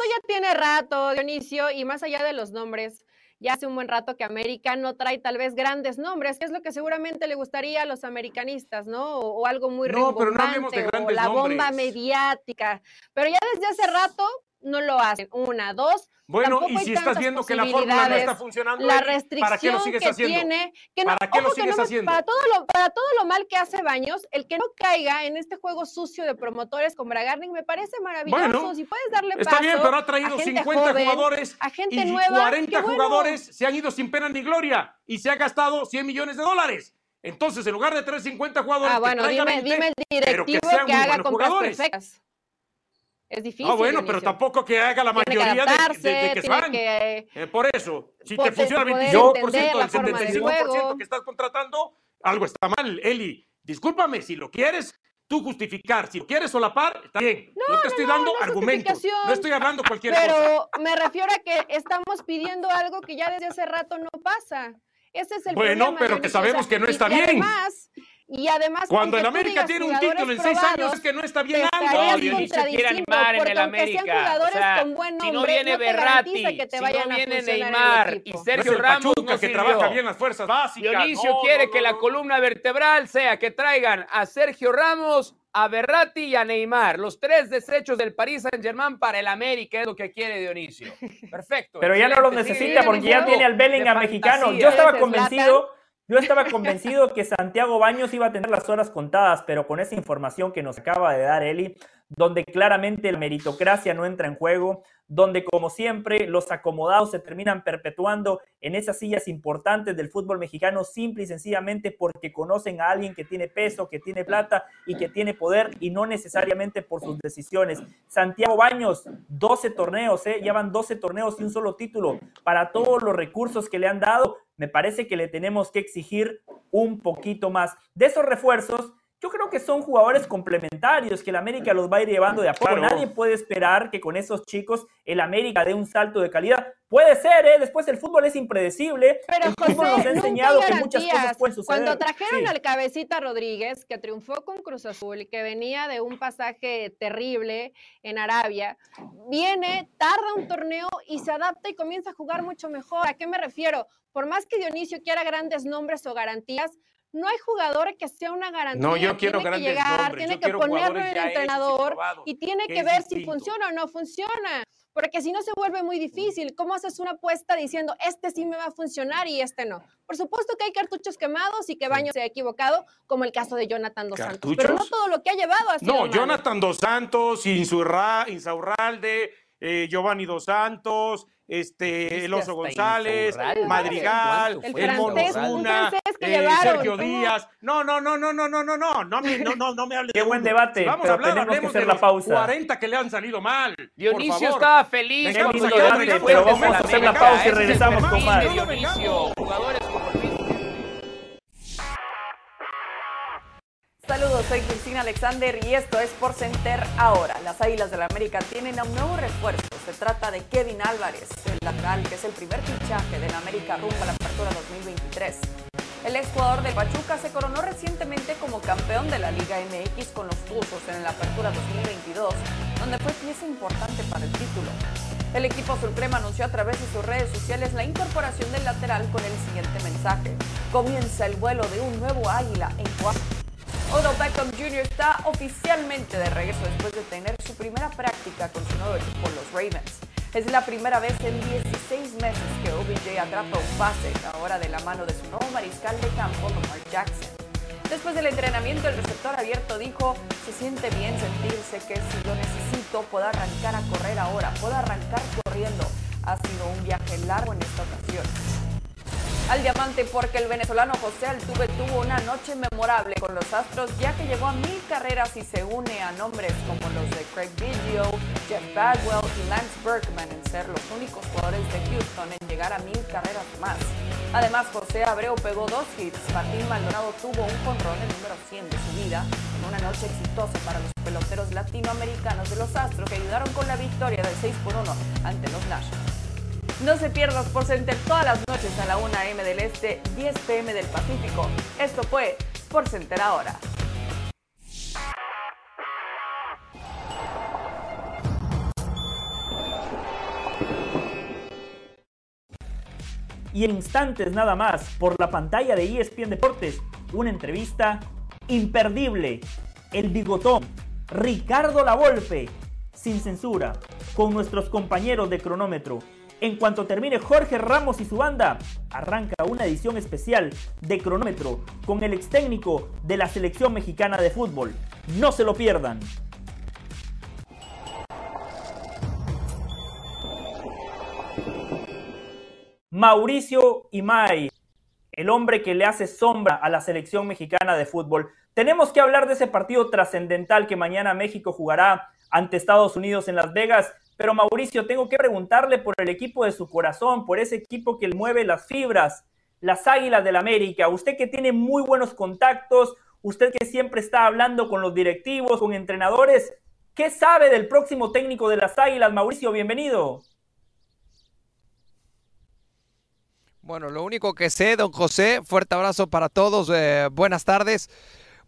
ya tiene rato, Dionisio, y más allá de los nombres, ya hace un buen rato que América no trae tal vez grandes nombres, que es lo que seguramente le gustaría a los americanistas, ¿no? O, o algo muy No, pero no de o grandes la bomba mediática. Pero ya desde hace rato no lo hacen. Una, dos. Bueno, y si estás viendo que la fórmula no está funcionando, La Eli, ¿para qué restricción lo sigues que haciendo? tiene, que no, ¿Para qué lo que sigues no me- haciendo? para todo lo, para todo lo mal que hace Baños, el que no caiga en este juego sucio de promotores con Bragarnik me parece maravilloso. Bueno, si puedes darle Está paso bien, pero ha a traído gente 50 joven, jugadores a gente y nueva, 40 qué bueno. jugadores se han ido sin pena ni gloria y se ha gastado 100 millones de dólares. Entonces, en lugar de traer 50 jugadores, Ah, que bueno, traiga dime, 20, dime el que directivo que, muy haga compras perfectas. Es difícil. Ah, bueno, pero tampoco que haga la Tiene que mayoría de- de, adaptarse, de que se van. que Eh, por eso, si te funciona el poder 25% entender la del forma de 75% juego. que estás contratando, algo está mal, Eli. Discúlpame, si lo quieres tú justificar, si lo quieres solapar, está bien. Yo te estoy no, dando no argumentos, no estoy hablando cualquier cosa. Pero me refiero a que estamos pidiendo algo que ya desde hace rato no pasa. Ese es el Bueno, problema, pero que sabemos que no está y bien. Además, y además, Cuando el América tiene un título en seis años es que no está bien algo. No, Dionisio quiere animar en el América. jugadores O sea, con buen si no viene no te garantiza Berratti, que te si vayan no viene Neymar y. No Sergio el Ramos Pachuca no que sirvió. trabaja bien las fuerzas básicas. Dionisio No, quiere no, que no, la no. columna vertebral sea que traigan a Sergio Ramos, a Berratti y a Neymar, los tres desechos del Paris Saint-Germain para el América, es lo que quiere Dionisio. Perfecto. Pero ya no lo excelente, necesita sí, porque ya tiene al Bellingham mexicano. Yo estaba convencido, yo estaba convencido que Santiago Baños iba a tener las horas contadas, pero con esa información que nos acaba de dar Eli, donde claramente la meritocracia no entra en juego, donde como siempre los acomodados se terminan perpetuando en esas sillas importantes del fútbol mexicano simple y sencillamente porque conocen a alguien que tiene peso, que tiene plata y que tiene poder y no necesariamente por sus decisiones. Santiago Baños, 12 torneos, ¿eh? ya van 12 torneos y un solo título. Para todos los recursos que le han dado, me parece que le tenemos que exigir un poquito más. De esos refuerzos, yo creo que son jugadores complementarios que el América los va a ir llevando de a poco. Claro. Nadie puede esperar que con esos chicos el América dé un salto de calidad. Puede ser, ¿eh? Después el fútbol es impredecible. Pero el fútbol José, nos ha enseñado que muchas cosas pueden suceder. Cuando trajeron Sí. al cabecita Rodríguez, que triunfó con Cruz Azul, que venía de un pasaje terrible en Arabia, viene, tarda un torneo y se adapta y comienza a jugar mucho mejor. ¿A qué me refiero? Por más que Dionisio quiera grandes nombres o garantías, no hay jugador que sea una garantía. No, yo quiero tiene que llegar, nombres, tiene yo que ponerlo en el entrenador y tiene que ver si funciona o no funciona. Porque si no se vuelve muy difícil. ¿Cómo haces una apuesta diciendo, este sí me va a funcionar y este no? Por supuesto que hay cartuchos quemados y que Baño se ha equivocado, como el caso de Jonathan Dos Santos. Pero no ¿Cartuchos? todo lo que ha llevado ha sido No, malo. Jonathan Dos Santos, Insurra, Insaurralde, eh, Giovanni Dos Santos, este, El Oso González. Madrigal, El el Mono Zuna, eh, Sergio ¿cómo? Díaz. No, no, no, no, no, no, no, no, no me, no, no, no me hable Qué de buen debate, Si vamos pero a hablar, tenemos que hacer de la pausa. 40 que le han salido mal. por Dionisio favor. estaba feliz con su debate, pero vamos a hacer la pausa y regresamos con más. Dionisio, jugadores como Saludos, soy Cristina Alexander y esto es Por Center ahora. Las Águilas del la América tienen a un nuevo refuerzo. Se trata de Kevin Álvarez, el lateral, que es el primer fichaje de la América rumbo a la apertura 2023. El exjugador del Pachuca se coronó recientemente como campeón de la Liga MX con los Tuzos en la apertura 2022, donde fue pieza importante para el título. El equipo Sulcrema anunció a través de sus redes sociales la incorporación del lateral con el siguiente mensaje. Comienza el vuelo de un nuevo águila en Cuauhtémoc. Odell Beckham Jr. está oficialmente de regreso después de tener su primera práctica con su nuevo equipo, los Ravens. Es la primera vez en 16 meses que OBJ atrapa un pase, ahora de la mano de su nuevo mariscal de campo, Lamar Jackson. Después del entrenamiento, el receptor abierto dijo, se siente bien sentirse que si lo necesito puedo arrancar a correr ahora, puedo arrancar corriendo. Ha sido un viaje largo en esta ocasión al diamante porque el venezolano José Altuve tuvo una noche memorable con los Astros ya que llegó a mil carreras y se une a nombres como los de Craig Biggio, Jeff Bagwell y Lance Berkman en ser los únicos jugadores de Houston en llegar a mil carreras más. Además, José Abreu pegó dos hits, Martín Maldonado tuvo un jonrón el número 100 de su vida en una noche exitosa para los peloteros latinoamericanos de los Astros que ayudaron con la victoria del 6 por 1 ante los Nationals. No se pierdas por Center todas las noches a la 1 a.m. del Este, 10 p.m. del Pacífico. Esto fue Sports Center ahora. y en instantes nada más por la pantalla de ESPN Deportes, una entrevista imperdible. El bigotón, Ricardo Lavolpe, sin censura, con nuestros compañeros de cronómetro. En cuanto termine Jorge Ramos y su banda, arranca una edición especial de cronómetro con el ex técnico de la selección mexicana de fútbol. No se lo pierdan. Mauricio Imay, el hombre que le hace sombra a la selección mexicana de fútbol. Tenemos que hablar de ese partido trascendental que mañana México jugará ante Estados Unidos en Las Vegas. Pero Mauricio, tengo que preguntarle por el equipo de su corazón, por ese equipo que mueve las fibras, las Águilas del América. Usted que tiene muy buenos contactos, usted que siempre está hablando con los directivos, con entrenadores, ¿qué sabe del próximo técnico de las Águilas? Mauricio, bienvenido. Bueno, lo único que sé, don José, fuerte abrazo para todos, eh, buenas tardes.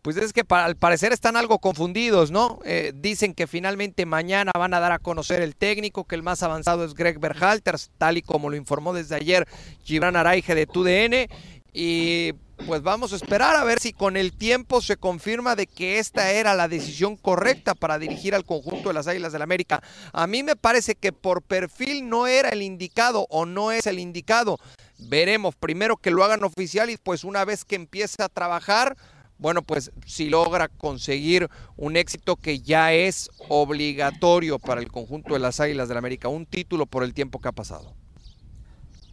Pues es que al parecer están algo confundidos, ¿no? Eh, dicen que finalmente mañana van a dar a conocer el técnico, que el más avanzado es Greg Berhalter, tal y como lo informó desde ayer Gibran Araige de TUDN. Y pues vamos a esperar a ver si con el tiempo se confirma de que esta era la decisión correcta para dirigir al conjunto de las Águilas del América. A mí me parece que por perfil no era el indicado o no es el indicado. Veremos primero que lo hagan oficial y pues una vez que empiece a trabajar, bueno, pues si logra conseguir un éxito que ya es obligatorio para el conjunto de las Águilas del América, un título por el tiempo que ha pasado.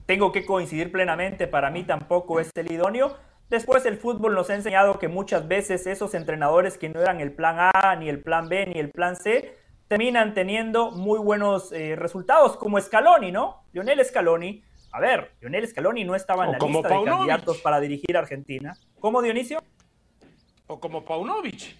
Tengo que coincidir plenamente, para mí tampoco es el idóneo. Después el fútbol nos ha enseñado que muchas veces esos entrenadores que no eran el plan A, ni el plan B, ni el plan C, terminan teniendo muy buenos eh, resultados, como Scaloni, ¿no? Lionel Scaloni a ver, Lionel Scaloni no estaba en la lista de candidatos para dirigir a Argentina. ¿Cómo, Dionisio? O como Paunovic.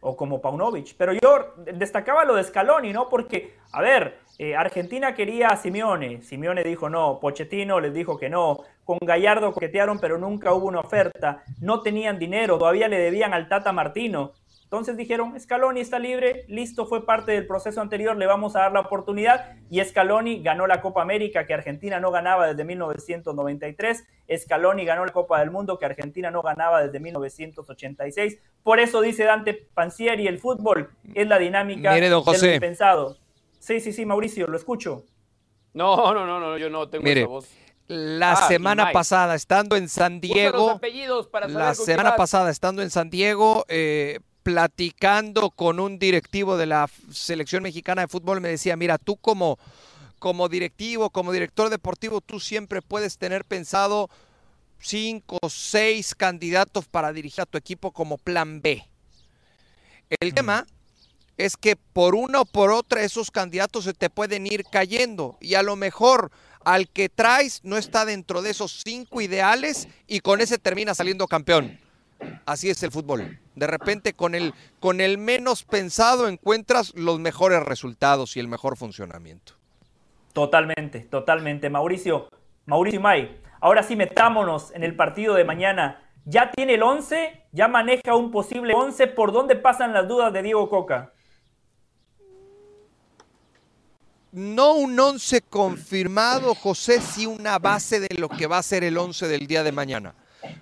o como Paunovic. Pero yo destacaba lo de Scaloni, ¿no? Porque, a ver, eh, Argentina quería a Simeone. Simeone dijo no. Pochettino les dijo que no. Con Gallardo coquetearon, pero nunca hubo una oferta. No tenían dinero. Todavía le debían al Tata Martino. Entonces dijeron, Scaloni está libre, listo, fue parte del proceso anterior, le vamos a dar la oportunidad y Scaloni ganó la Copa América que Argentina no ganaba desde 1993, Scaloni ganó la Copa del Mundo que Argentina no ganaba desde 1986. Por eso dice Dante Pansieri, el fútbol es la dinámica Mire, don José. pensado. Sí, sí, sí, Mauricio, lo escucho. No, no, no, no yo no tengo Mire, esa voz. La Ah, semana pasada, estando en San Diego, apellidos para saber la semana pasada, estando en San Diego, eh, platicando con un directivo de la selección mexicana de fútbol, me decía, mira, tú como, como directivo, como director deportivo, tú siempre puedes tener pensado cinco, seis candidatos para dirigir a tu equipo como plan B. El tema es que por una o por otra esos candidatos se te pueden ir cayendo y a lo mejor al que traes no está dentro de esos cinco ideales y con ese termina saliendo campeón. Así es el fútbol. De repente con el, con el menos pensado encuentras los mejores resultados y el mejor funcionamiento. Totalmente, totalmente. Mauricio, Mauricio May, ahora sí metámonos en el partido de mañana. ¿Ya tiene el 11? ¿Ya maneja un posible 11? ¿Por dónde pasan las dudas de Diego Coca? No un once confirmado, José, sí una base de lo que va a ser el once del día de mañana.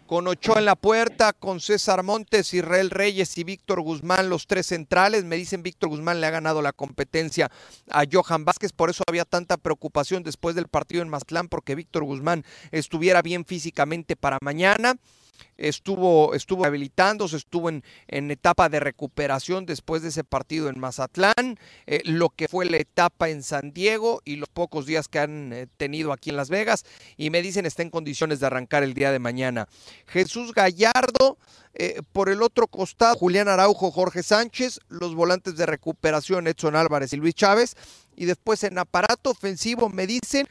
Con Ochoa en la puerta, con César Montes, Israel Reyes y Víctor Guzmán, los tres centrales. Me dicen Víctor Guzmán le ha ganado la competencia a Johan Vázquez, por eso había tanta preocupación después del partido en Mazatlán, porque Víctor Guzmán estuviera bien físicamente para mañana estuvo, estuvo rehabilitándose, estuvo en, en etapa de recuperación después de ese partido en Mazatlán, eh, lo que fue la etapa en San Diego y los pocos días que han eh, tenido aquí en Las Vegas, y me dicen está en condiciones de arrancar el día de mañana. Jesús Gallardo, eh, por el otro costado, Julián Araujo, Jorge Sánchez, los volantes de recuperación, Edson Álvarez y Luis Chávez, y después en aparato ofensivo me dicen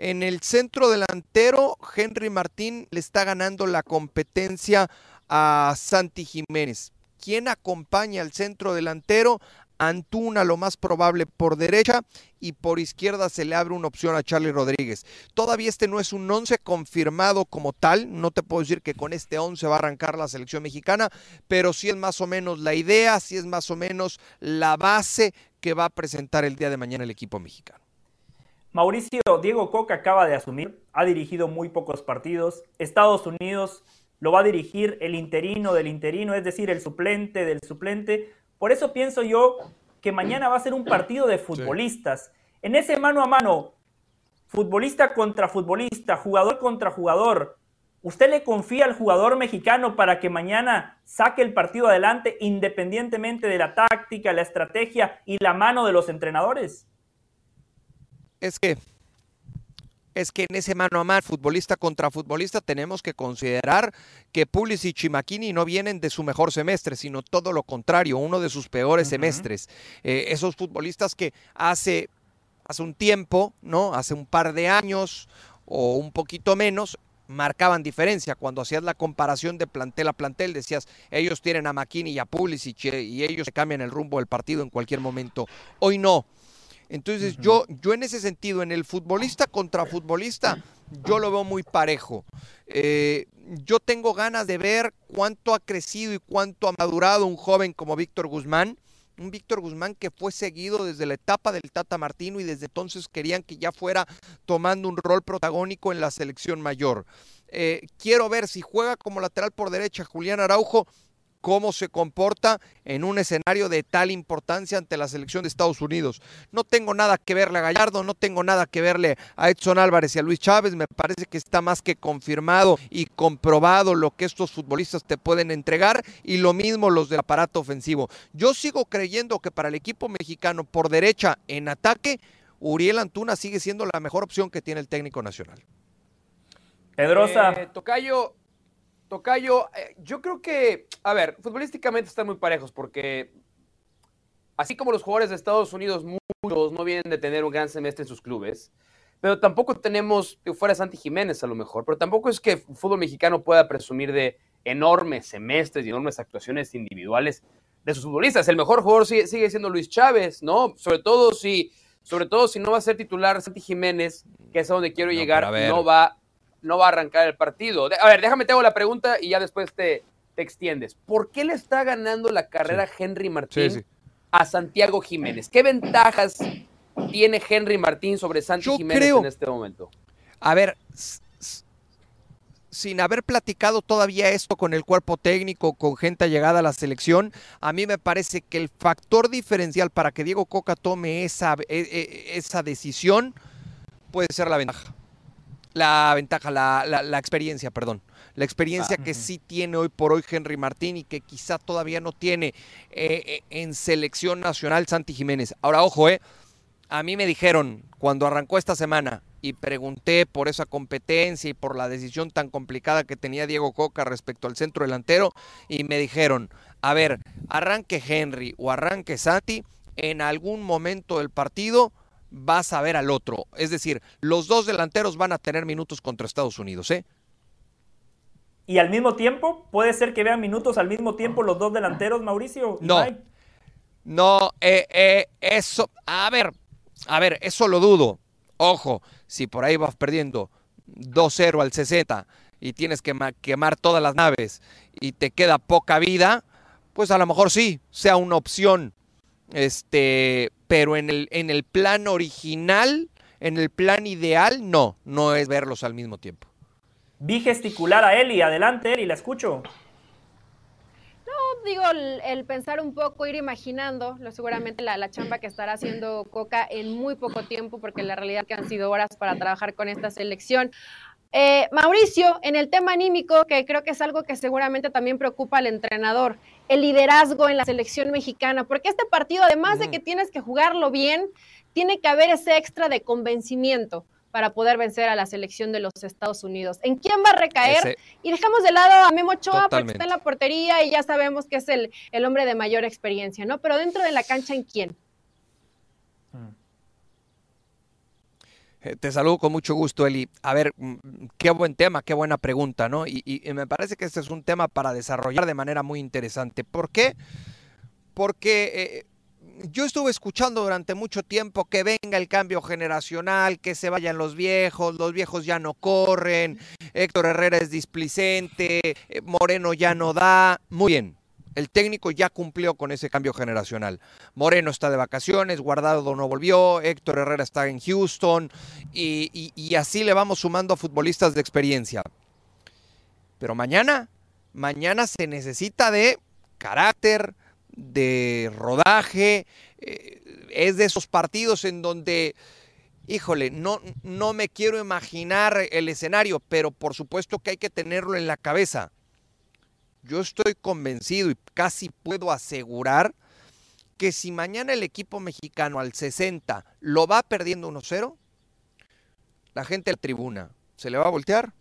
en el centro delantero, Henry Martín le está ganando la competencia a Santi Jiménez. ¿Quién acompaña al centro delantero? Antuna lo más probable por derecha y por izquierda se le abre una opción a Charlie Rodríguez. Todavía este no es un 11 confirmado como tal, no te puedo decir que con este 11 va a arrancar la selección mexicana, pero sí es más o menos la idea, sí es más o menos la base que va a presentar el día de mañana el equipo mexicano. Mauricio, Diego Coca acaba de asumir, ha dirigido muy pocos partidos. Estados Unidos lo va a dirigir el interino del interino, es decir, el suplente del suplente. Por eso pienso yo que mañana va a ser un partido de futbolistas. En ese mano a mano, futbolista contra futbolista, jugador contra jugador, ¿usted le confía al jugador mexicano para que mañana saque el partido adelante independientemente de la táctica, la estrategia y la mano de los entrenadores? Es que es que en ese mano a mano, futbolista contra futbolista, tenemos que considerar que Pulisic y Makini no vienen de su mejor semestre, sino todo lo contrario, uno de sus peores semestres. Eh, esos futbolistas que hace, hace un tiempo, ¿no? Hace un par de años o un poquito menos, marcaban diferencia. Cuando hacías la comparación de plantel a plantel, decías, ellos tienen a Makini y a Pulisic eh, y ellos cambian el rumbo del partido en cualquier momento. Hoy no. Entonces yo, yo en ese sentido, en el futbolista contra futbolista, yo lo veo muy parejo. Eh, yo tengo ganas de ver cuánto ha crecido y cuánto ha madurado un joven como Víctor Guzmán. Un Víctor Guzmán que fue seguido desde la etapa del Tata Martino y desde entonces querían que ya fuera tomando un rol protagónico en la selección mayor. Eh, quiero ver si juega como lateral por derecha Julián Araujo cómo se comporta en un escenario de tal importancia ante la selección de Estados Unidos. No tengo nada que verle a Gallardo, no tengo nada que verle a Edson Álvarez y a Luis Chávez, me parece que está más que confirmado y comprobado lo que estos futbolistas te pueden entregar y lo mismo los del aparato ofensivo. Yo sigo creyendo que para el equipo mexicano por derecha en ataque, Uriel Antuna sigue siendo la mejor opción que tiene el técnico nacional. Pedrosa. Eh, tocayo, Tocayo, eh, yo creo que, a ver, futbolísticamente están muy parejos porque así como los jugadores de Estados Unidos, muchos no vienen de tener un gran semestre en sus clubes, pero tampoco tenemos, fuera Santi Jiménez a lo mejor, pero tampoco es que el fútbol mexicano pueda presumir de enormes semestres y enormes actuaciones individuales de sus futbolistas. El mejor jugador sigue, siendo Luis Chávez, ¿no? Sobre todo si, sobre todo si no va a ser titular Santi Jiménez, que es a donde quiero llegar, no va no va a arrancar el partido. A ver, déjame te hago la pregunta y ya después te, te extiendes. ¿Por qué le está ganando la carrera Henry Martín a Santiago Jiménez? ¿Qué ventajas tiene Henry Martín sobre Santi Jiménez en este momento? A ver, sin haber platicado todavía esto con el cuerpo técnico, con gente llegada a la selección, a mí me parece que el factor diferencial para que Diego Coca tome esa, e, e, esa decisión puede ser la ventaja la ventaja, la, la, experiencia, perdón. La experiencia ah, que sí tiene hoy por hoy Henry Martín y que quizá todavía no tiene eh, eh, en selección nacional Santi Jiménez. Ahora, ojo, eh, a mí me dijeron cuando arrancó esta semana y pregunté por esa competencia y por la decisión tan complicada que tenía Diego Coca respecto al centro delantero y me dijeron, a ver, arranque Henry o arranque Santi, en algún momento del partido vas a ver al otro. Es decir, los dos delanteros van a tener minutos contra Estados Unidos, ¿eh? ¿Y al mismo tiempo? ¿Puede ser que vean minutos al mismo tiempo los dos delanteros, Mauricio? No. No, eh, eh, eso, a ver, a ver, eso lo dudo. Ojo, si por ahí vas perdiendo 2-0 al 60 y tienes que quemar todas las naves y te queda poca vida, pues a lo mejor sí, sea una opción. Este, pero en el, en el plan original, en el plan ideal, no, no es verlos al mismo tiempo. Vi gesticular a Eli, adelante Eli, la escucho. No, digo, el, pensar un poco, ir imaginando, lo, seguramente la, la, chamba que estará haciendo Coca en muy poco tiempo, porque la realidad que han sido horas para trabajar con esta selección. Eh, Mauricio, en el tema anímico, que creo que es algo que seguramente también preocupa al entrenador, el liderazgo en la selección mexicana, porque este partido, además de que tienes que jugarlo bien, tiene que haber ese extra de convencimiento para poder vencer a la selección de los Estados Unidos. ¿En quién va a recaer? Y dejamos de lado a Memo Ochoa porque está en la portería y ya sabemos que es el, el hombre de mayor experiencia, ¿no? Pero dentro de la cancha, ¿en quién? Te saludo con mucho gusto, Eli. A ver, mm, qué buen tema, qué buena pregunta, ¿no? Y, me parece que este es un tema para desarrollar de manera muy interesante. ¿Por qué? Porque eh, yo estuve escuchando durante mucho tiempo que venga el cambio generacional, que se vayan los viejos, los viejos ya no corren, Héctor Herrera es displicente, eh, Moreno ya no da. Muy bien, el técnico ya cumplió con ese cambio generacional. Moreno está de vacaciones, Guardado no volvió, Héctor Herrera está en Houston y, así le vamos sumando a futbolistas de experiencia. Pero mañana, mañana se necesita de carácter, de rodaje. eh, es de esos partidos en donde, híjole, no, no me quiero imaginar el escenario, pero por supuesto que hay que tenerlo en la cabeza. Yo estoy convencido y casi puedo asegurar que si mañana el equipo mexicano al 60 lo va perdiendo 1-0, la gente en la tribuna se le va a voltear,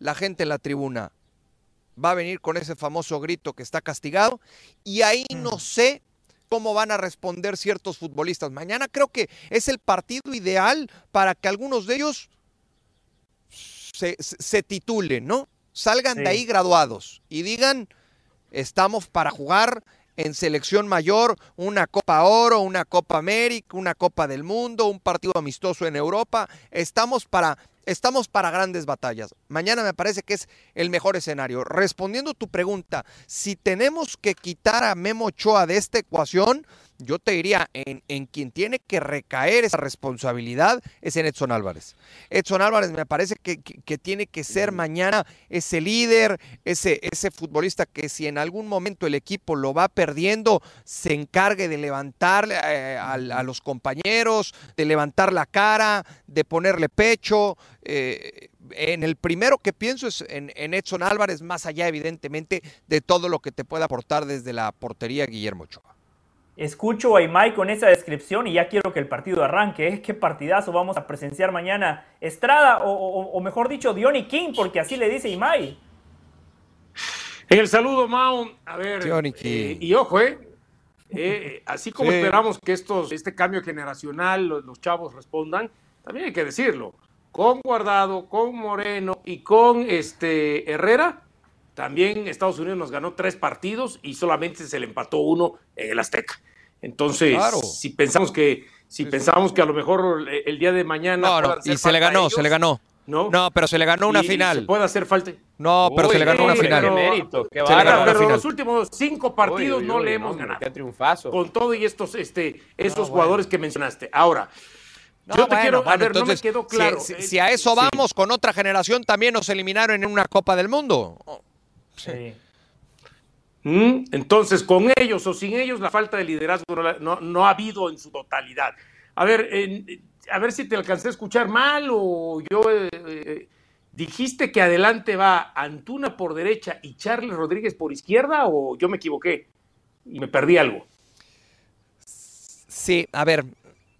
la gente en la tribuna va a venir con ese famoso grito que está castigado y ahí no sé cómo van a responder ciertos futbolistas. Mañana creo que es el partido ideal para que algunos de ellos se, se- se titulen, ¿no? Salgan de ahí graduados y digan, estamos para jugar en selección mayor una Copa Oro, una Copa América, una Copa del Mundo, un partido amistoso en Europa. Estamos para, estamos para grandes batallas. Mañana me parece que es el mejor escenario. Respondiendo tu pregunta, si tenemos que quitar a Memo Ochoa de esta ecuación, yo te diría, en, en quien tiene que recaer esa responsabilidad es en Edson Álvarez. Edson Álvarez me parece que, que- que tiene que ser mañana ese líder, ese, ese futbolista que si en algún momento el equipo lo va perdiendo, se encargue de levantar eh, a, a los compañeros, de levantar la cara, de ponerle pecho. eh, en el primero que pienso es en, en Edson Álvarez, más allá evidentemente de todo lo que te puede aportar desde la portería Guillermo Ochoa. Escucho a Imai con esa descripción y ya quiero que el partido arranque. ¿eh? ¿Qué partidazo vamos a presenciar mañana? Estrada, o, o- o mejor dicho, Diony King, porque así le dice Imai. En el saludo, Mao, a ver, eh, King. y ojo, eh, eh, así como Sí. esperamos que estos, este cambio generacional, los, los chavos respondan, también hay que decirlo, con Guardado, con Moreno y con este Herrera, también Estados Unidos nos ganó tres partidos y solamente se le empató uno en el Azteca. Entonces, Claro. si pensamos que, si Sí, pensamos que a lo mejor el, el día de mañana No, y se le ganó, ellos, se le ganó. ¿no? No, pero se le ganó una Y- final. se puede hacer falta. No, pero se le ganó una Uy, final. Qué pero- mérito, qué Se le ganó pero final. los últimos cinco partidos Uy, no le hemos ganado. Qué triunfazo. Con todo y estos, este, esos bueno. jugadores que mencionaste. Ahora, yo te bueno, quiero, a bueno, ver, no me quedó claro. Si, Eh, si a eso sí. vamos, con otra generación también nos eliminaron en una Copa del Mundo. Sí. Mm, Entonces, con ellos o sin ellos, la falta de liderazgo no, ha habido en su totalidad. A ver, en- a ver si te alcancé a escuchar mal o yo eh, eh, dijiste que adelante va Antuna por derecha y Charles Rodríguez por izquierda o yo me equivoqué y me perdí algo. Sí, a ver.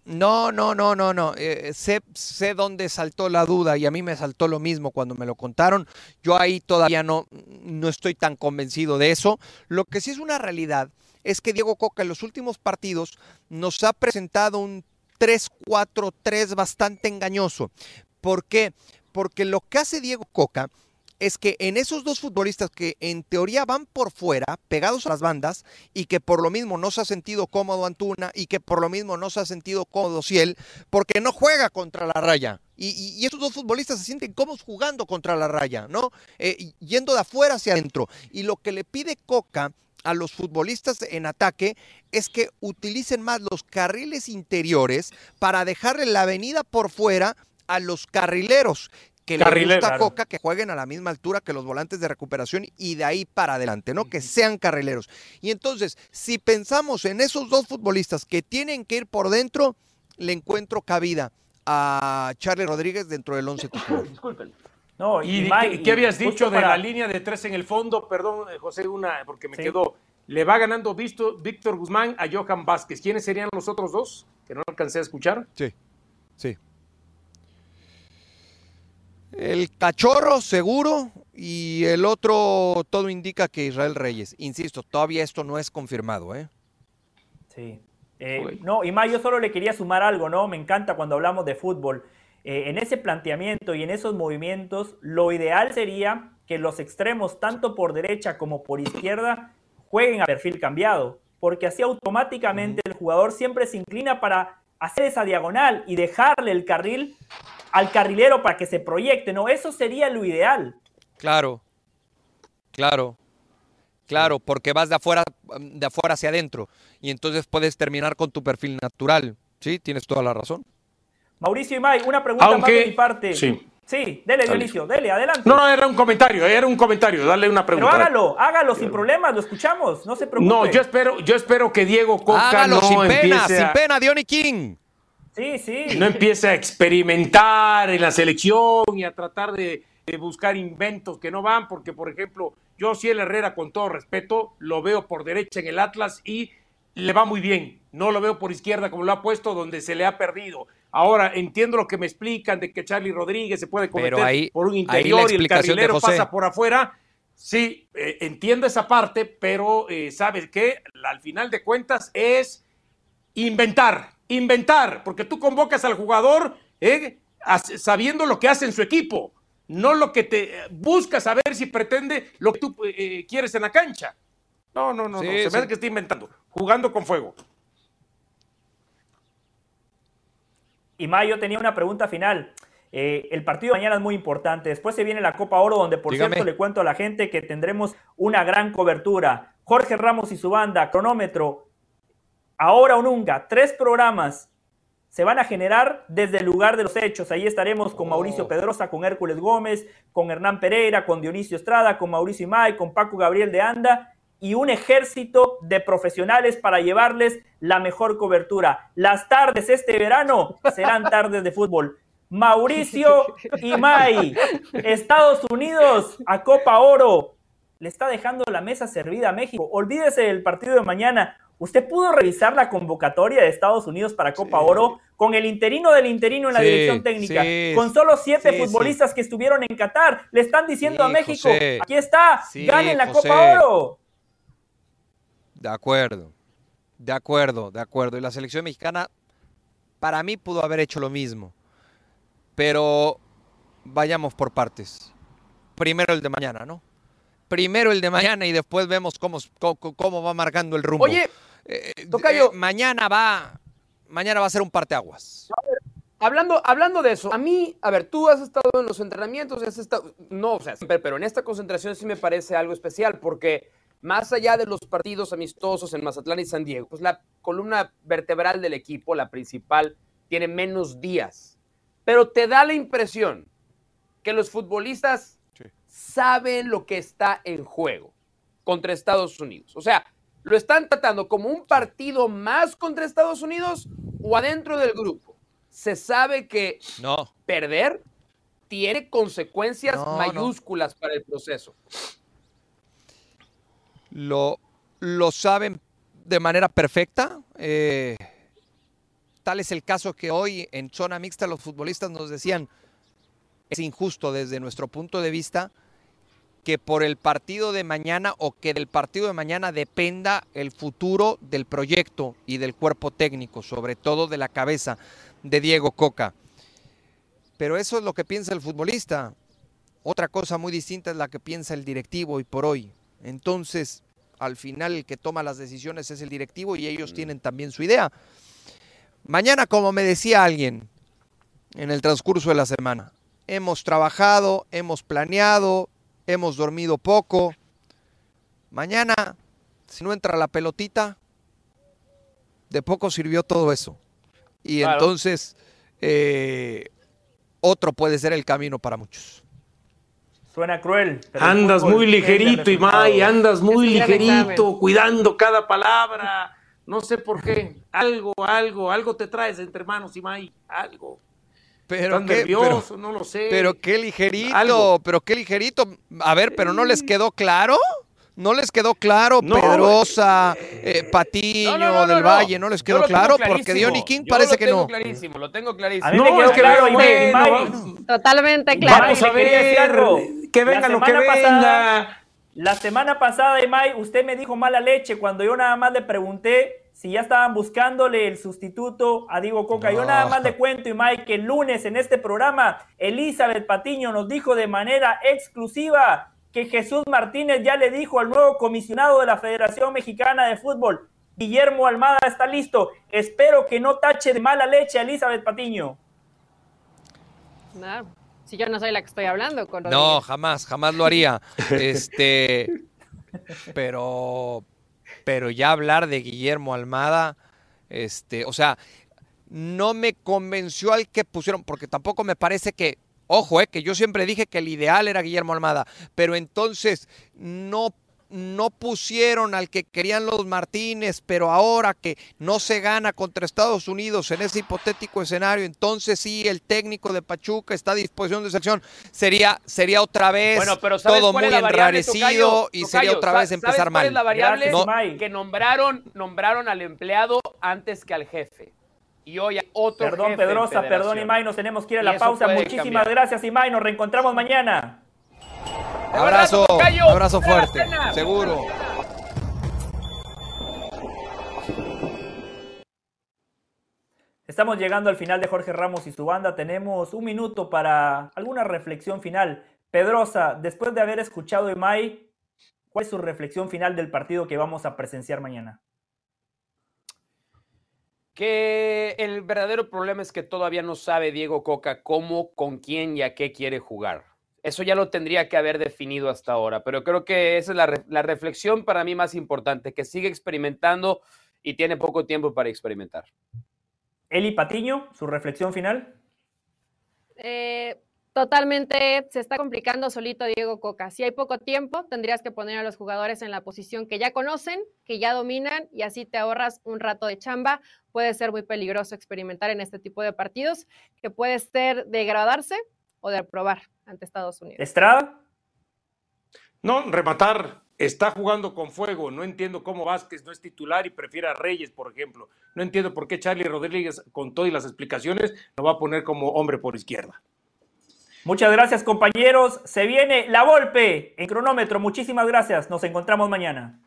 No, no, no, no, no. eh, sé, sé dónde saltó la duda y a mí me saltó lo mismo cuando me lo contaron. Yo ahí todavía no, no estoy tan convencido de eso. Lo que sí es una realidad es que Diego Coca en los últimos partidos nos ha presentado un 3-4-3 bastante engañoso. ¿Por qué? Porque lo que hace Diego Coca es que en esos dos futbolistas que en teoría van por fuera, pegados a las bandas, y que por lo mismo no se ha sentido cómodo Antuna y que por lo mismo no se ha sentido cómodo Ciel, porque no juega contra la raya. Y, esos dos futbolistas se sienten cómodos jugando contra la raya, ¿no? Eh, yendo de afuera hacia adentro. Y lo que le pide Coca a los futbolistas en ataque es que utilicen más los carriles interiores para dejarle la avenida por fuera a los carrileros que le Carrilero, gusta claro. Coca que jueguen a la misma altura que los volantes de recuperación y de ahí para adelante, ¿no? Que sean carrileros. Y entonces, si pensamos en esos dos futbolistas que tienen que ir por dentro, le encuentro cabida a Charlie Rodríguez dentro del 11 titular. No, ¿Y qué, qué habías dicho de para- la línea de tres en el fondo? Perdón, eh, José, una, porque me Sí. quedó. Le va ganando Visto- Víctor Guzmán a Johan Vázquez. ¿Quiénes serían los otros dos? Que no alcancé a escuchar. Sí, sí. El cachorro seguro y el otro todo indica que Israel Reyes. Insisto, todavía esto no es confirmado, ¿eh? Sí. Eh. No, Imai, yo solo le quería sumar algo, ¿no? Me encanta cuando hablamos de fútbol. Eh, en ese planteamiento y en esos movimientos, lo ideal sería que los extremos, tanto por derecha como por izquierda, jueguen a perfil cambiado, porque así automáticamente el jugador siempre se inclina para hacer esa diagonal y dejarle el carril al carrilero para que se proyecte, ¿no? Eso sería lo ideal. Claro, claro, claro, porque vas de afuera, de afuera hacia adentro y entonces puedes terminar con tu perfil natural. Sí, tienes toda la razón. Mauricio Imay, una pregunta más de mi parte. Sí. Sí, dele, Dionisio, dele, adelante. No, no, era un comentario, era un comentario, dale una Pero pregunta. hágalo, hágalo sin problemas, lo escuchamos, no se preocupe. No, yo espero, yo espero que Diego Coca Hágalo no sin pena, empiece sin a, pena, Diony King. Sí, sí. no empiece a experimentar en la selección y a tratar de, de buscar inventos que no van, porque por ejemplo, yo sí el Herrera, con todo respeto, lo veo por derecha en el Atlas y le va muy bien. No lo veo por izquierda como lo ha puesto, donde se le ha perdido. Ahora entiendo lo que me explican de que Charlie Rodríguez se puede cometer ahí- por un ahí la interior y el carrilero José. pasa por afuera. Sí, eh, entiendo esa parte, pero eh, ¿sabes qué? Al final de cuentas es inventar, inventar, porque tú convocas al jugador eh, sabiendo lo que hace en su equipo, no lo que te eh, busca saber si pretende lo que tú eh, quieres en la cancha. No, no, no, Sí, no, se me sí. hace que está inventando, jugando con fuego. Y Mayo tenía una pregunta final. Eh, el partido de mañana es muy importante. Después se viene la Copa Oro, donde por Dígame. cierto le cuento a la gente que tendremos una gran cobertura. Jorge Ramos y su banda, cronómetro, ahora o nunca, tres programas se van a generar desde el lugar de los hechos. Ahí estaremos con Mauricio Oh. Pedrosa, con Hércules Gómez, con Hernán Pereira, con Dionisio Estrada, con Mauricio Imay, con Paco Gabriel de Anda y un ejército de profesionales para llevarles la mejor cobertura. Las tardes este verano serán tardes de fútbol. Mauricio Imay, Estados Unidos a Copa Oro. Le está dejando la mesa servida a México. Olvídese del partido de mañana. ¿Usted pudo revisar la convocatoria de Estados Unidos para Copa Oro con el interino del interino en la Sí, dirección técnica? sí, con solo siete futbolistas que estuvieron en Qatar. Le están diciendo a México, José. aquí está, ganen la José. Copa Oro. De acuerdo, de acuerdo, de acuerdo. Y la selección mexicana, para mí, pudo haber hecho lo mismo. Pero vayamos por partes. Primero el de mañana, ¿no? Primero el de mañana y después vemos cómo, cómo, cómo va marcando el rumbo. Oye, Eh, Tocayo. eh, mañana va, mañana va a ser un parteaguas. Hablando, hablando de eso, a mí, a ver, tú has estado en los entrenamientos, has estado, no, o sea, siempre, pero en esta concentración sí me parece algo especial, porque más allá de los partidos amistosos en Mazatlán y San Diego, pues la columna vertebral del equipo, la principal, tiene menos días. Pero te da la impresión que los futbolistas saben lo que está en juego contra Estados Unidos. O sea, lo están tratando como un partido más contra Estados Unidos o adentro del grupo. Se sabe que No, perder tiene consecuencias No, no. mayúsculas para el proceso. lo, lo saben de manera perfecta. eh, tal es el caso que hoy en zona mixta los futbolistas nos decían, es injusto desde nuestro punto de vista que por el partido de mañana o que del partido de mañana dependa el futuro del proyecto y del cuerpo técnico, sobre todo de la cabeza de Diego Coca. Pero eso es lo que piensa el futbolista. Otra cosa muy distinta es la que piensa el directivo y por hoy. Entonces, al final el que toma las decisiones es el directivo y ellos tienen también su idea. Mañana, como me decía alguien en el transcurso de la semana, hemos trabajado, hemos planeado, hemos dormido poco. Mañana, si no entra la pelotita, de poco sirvió todo eso. Y Claro. entonces, eh, otro puede ser el camino para muchos. Suena cruel. pero Andas muy ligerito, Imay, andas muy ligerito, cuidando cada palabra. No sé por qué. Algo, algo, algo te traes entre manos, Imay. Algo. Pero Estás qué, pero- no lo sé. Pero qué ligerito, Algo. pero qué ligerito. A ver, pero ¿no les quedó claro? ¿No les quedó claro No, Pedrosa, eh, Patiño, No, no, no, del. Valle? ¿No les quedó claro? Porque. Diony King Yo parece lo que tengo no. clarísimo, lo tengo clarísimo. A mí me quedó es que claro, bueno, Totalmente claro. Vamos a ver, algo. que venga lo que semana pasada- venga. La semana pasada, Imay, usted me dijo mala leche cuando yo nada más le pregunté si ya estaban buscándole el sustituto a Diego Coca. Yo No. nada más le cuento, Imay, que el lunes en este programa, Elizabeth Patiño nos dijo de manera exclusiva que Jesús Martínez ya le dijo al nuevo comisionado de la Federación Mexicana de Fútbol, Guillermo Almada está listo. Espero que no tache de mala leche a Elizabeth Patiño. No, si yo no soy la que estoy hablando con No, jamás, jamás lo haría. Este, pero, pero ya hablar de Guillermo Almada, este, o sea, no me convenció al que pusieron, porque tampoco me parece que Ojo, eh, que yo siempre dije que el ideal era Guillermo Almada, pero entonces no no pusieron al que querían los Martínez, pero ahora que no se gana contra Estados Unidos en ese hipotético escenario, entonces sí el técnico de Pachuca está a disposición de selección, sería, sería otra vez todo muy enrarecido y sería otra vez empezar mal. Es la variable que nombraron, nombraron al empleado antes que al jefe. Y hoy otro Perdón, Pedrosa, perdón, Imay, nos tenemos que ir a la pausa. Muchísimas gracias, Imay, nos reencontramos mañana. Abrazo, abrazo fuerte, seguro. Estamos llegando al final de Jorge Ramos y su banda. Tenemos un minuto para alguna reflexión final. Pedrosa, después de haber escuchado a Imai, ¿cuál es su reflexión final del partido que vamos a presenciar mañana? Que el verdadero problema es que todavía no sabe Diego Coca cómo, con quién y a qué quiere jugar. Eso ya lo tendría que haber definido hasta ahora, pero creo que esa es la, reflexión para mí más importante, que sigue experimentando y tiene poco tiempo para experimentar. Eli Patiño, su reflexión final. Eh, totalmente se está complicando solito Diego Coca. Si hay poco tiempo, tendrías que poner a los jugadores en la posición que ya conocen, que ya dominan y así te ahorras un rato de chamba. Puede ser muy peligroso experimentar en este tipo de partidos, que puede ser degradarse o de aprobar ante Estados Unidos. ¿Estrada? No, rematar. Está jugando con fuego. No entiendo cómo Vázquez no es titular y prefiere a Reyes, por ejemplo. No entiendo por qué Charlie Rodríguez, con todas las explicaciones, lo va a poner como hombre por izquierda. Muchas gracias, compañeros. Se viene la golpe en cronómetro. Muchísimas gracias. Nos encontramos mañana.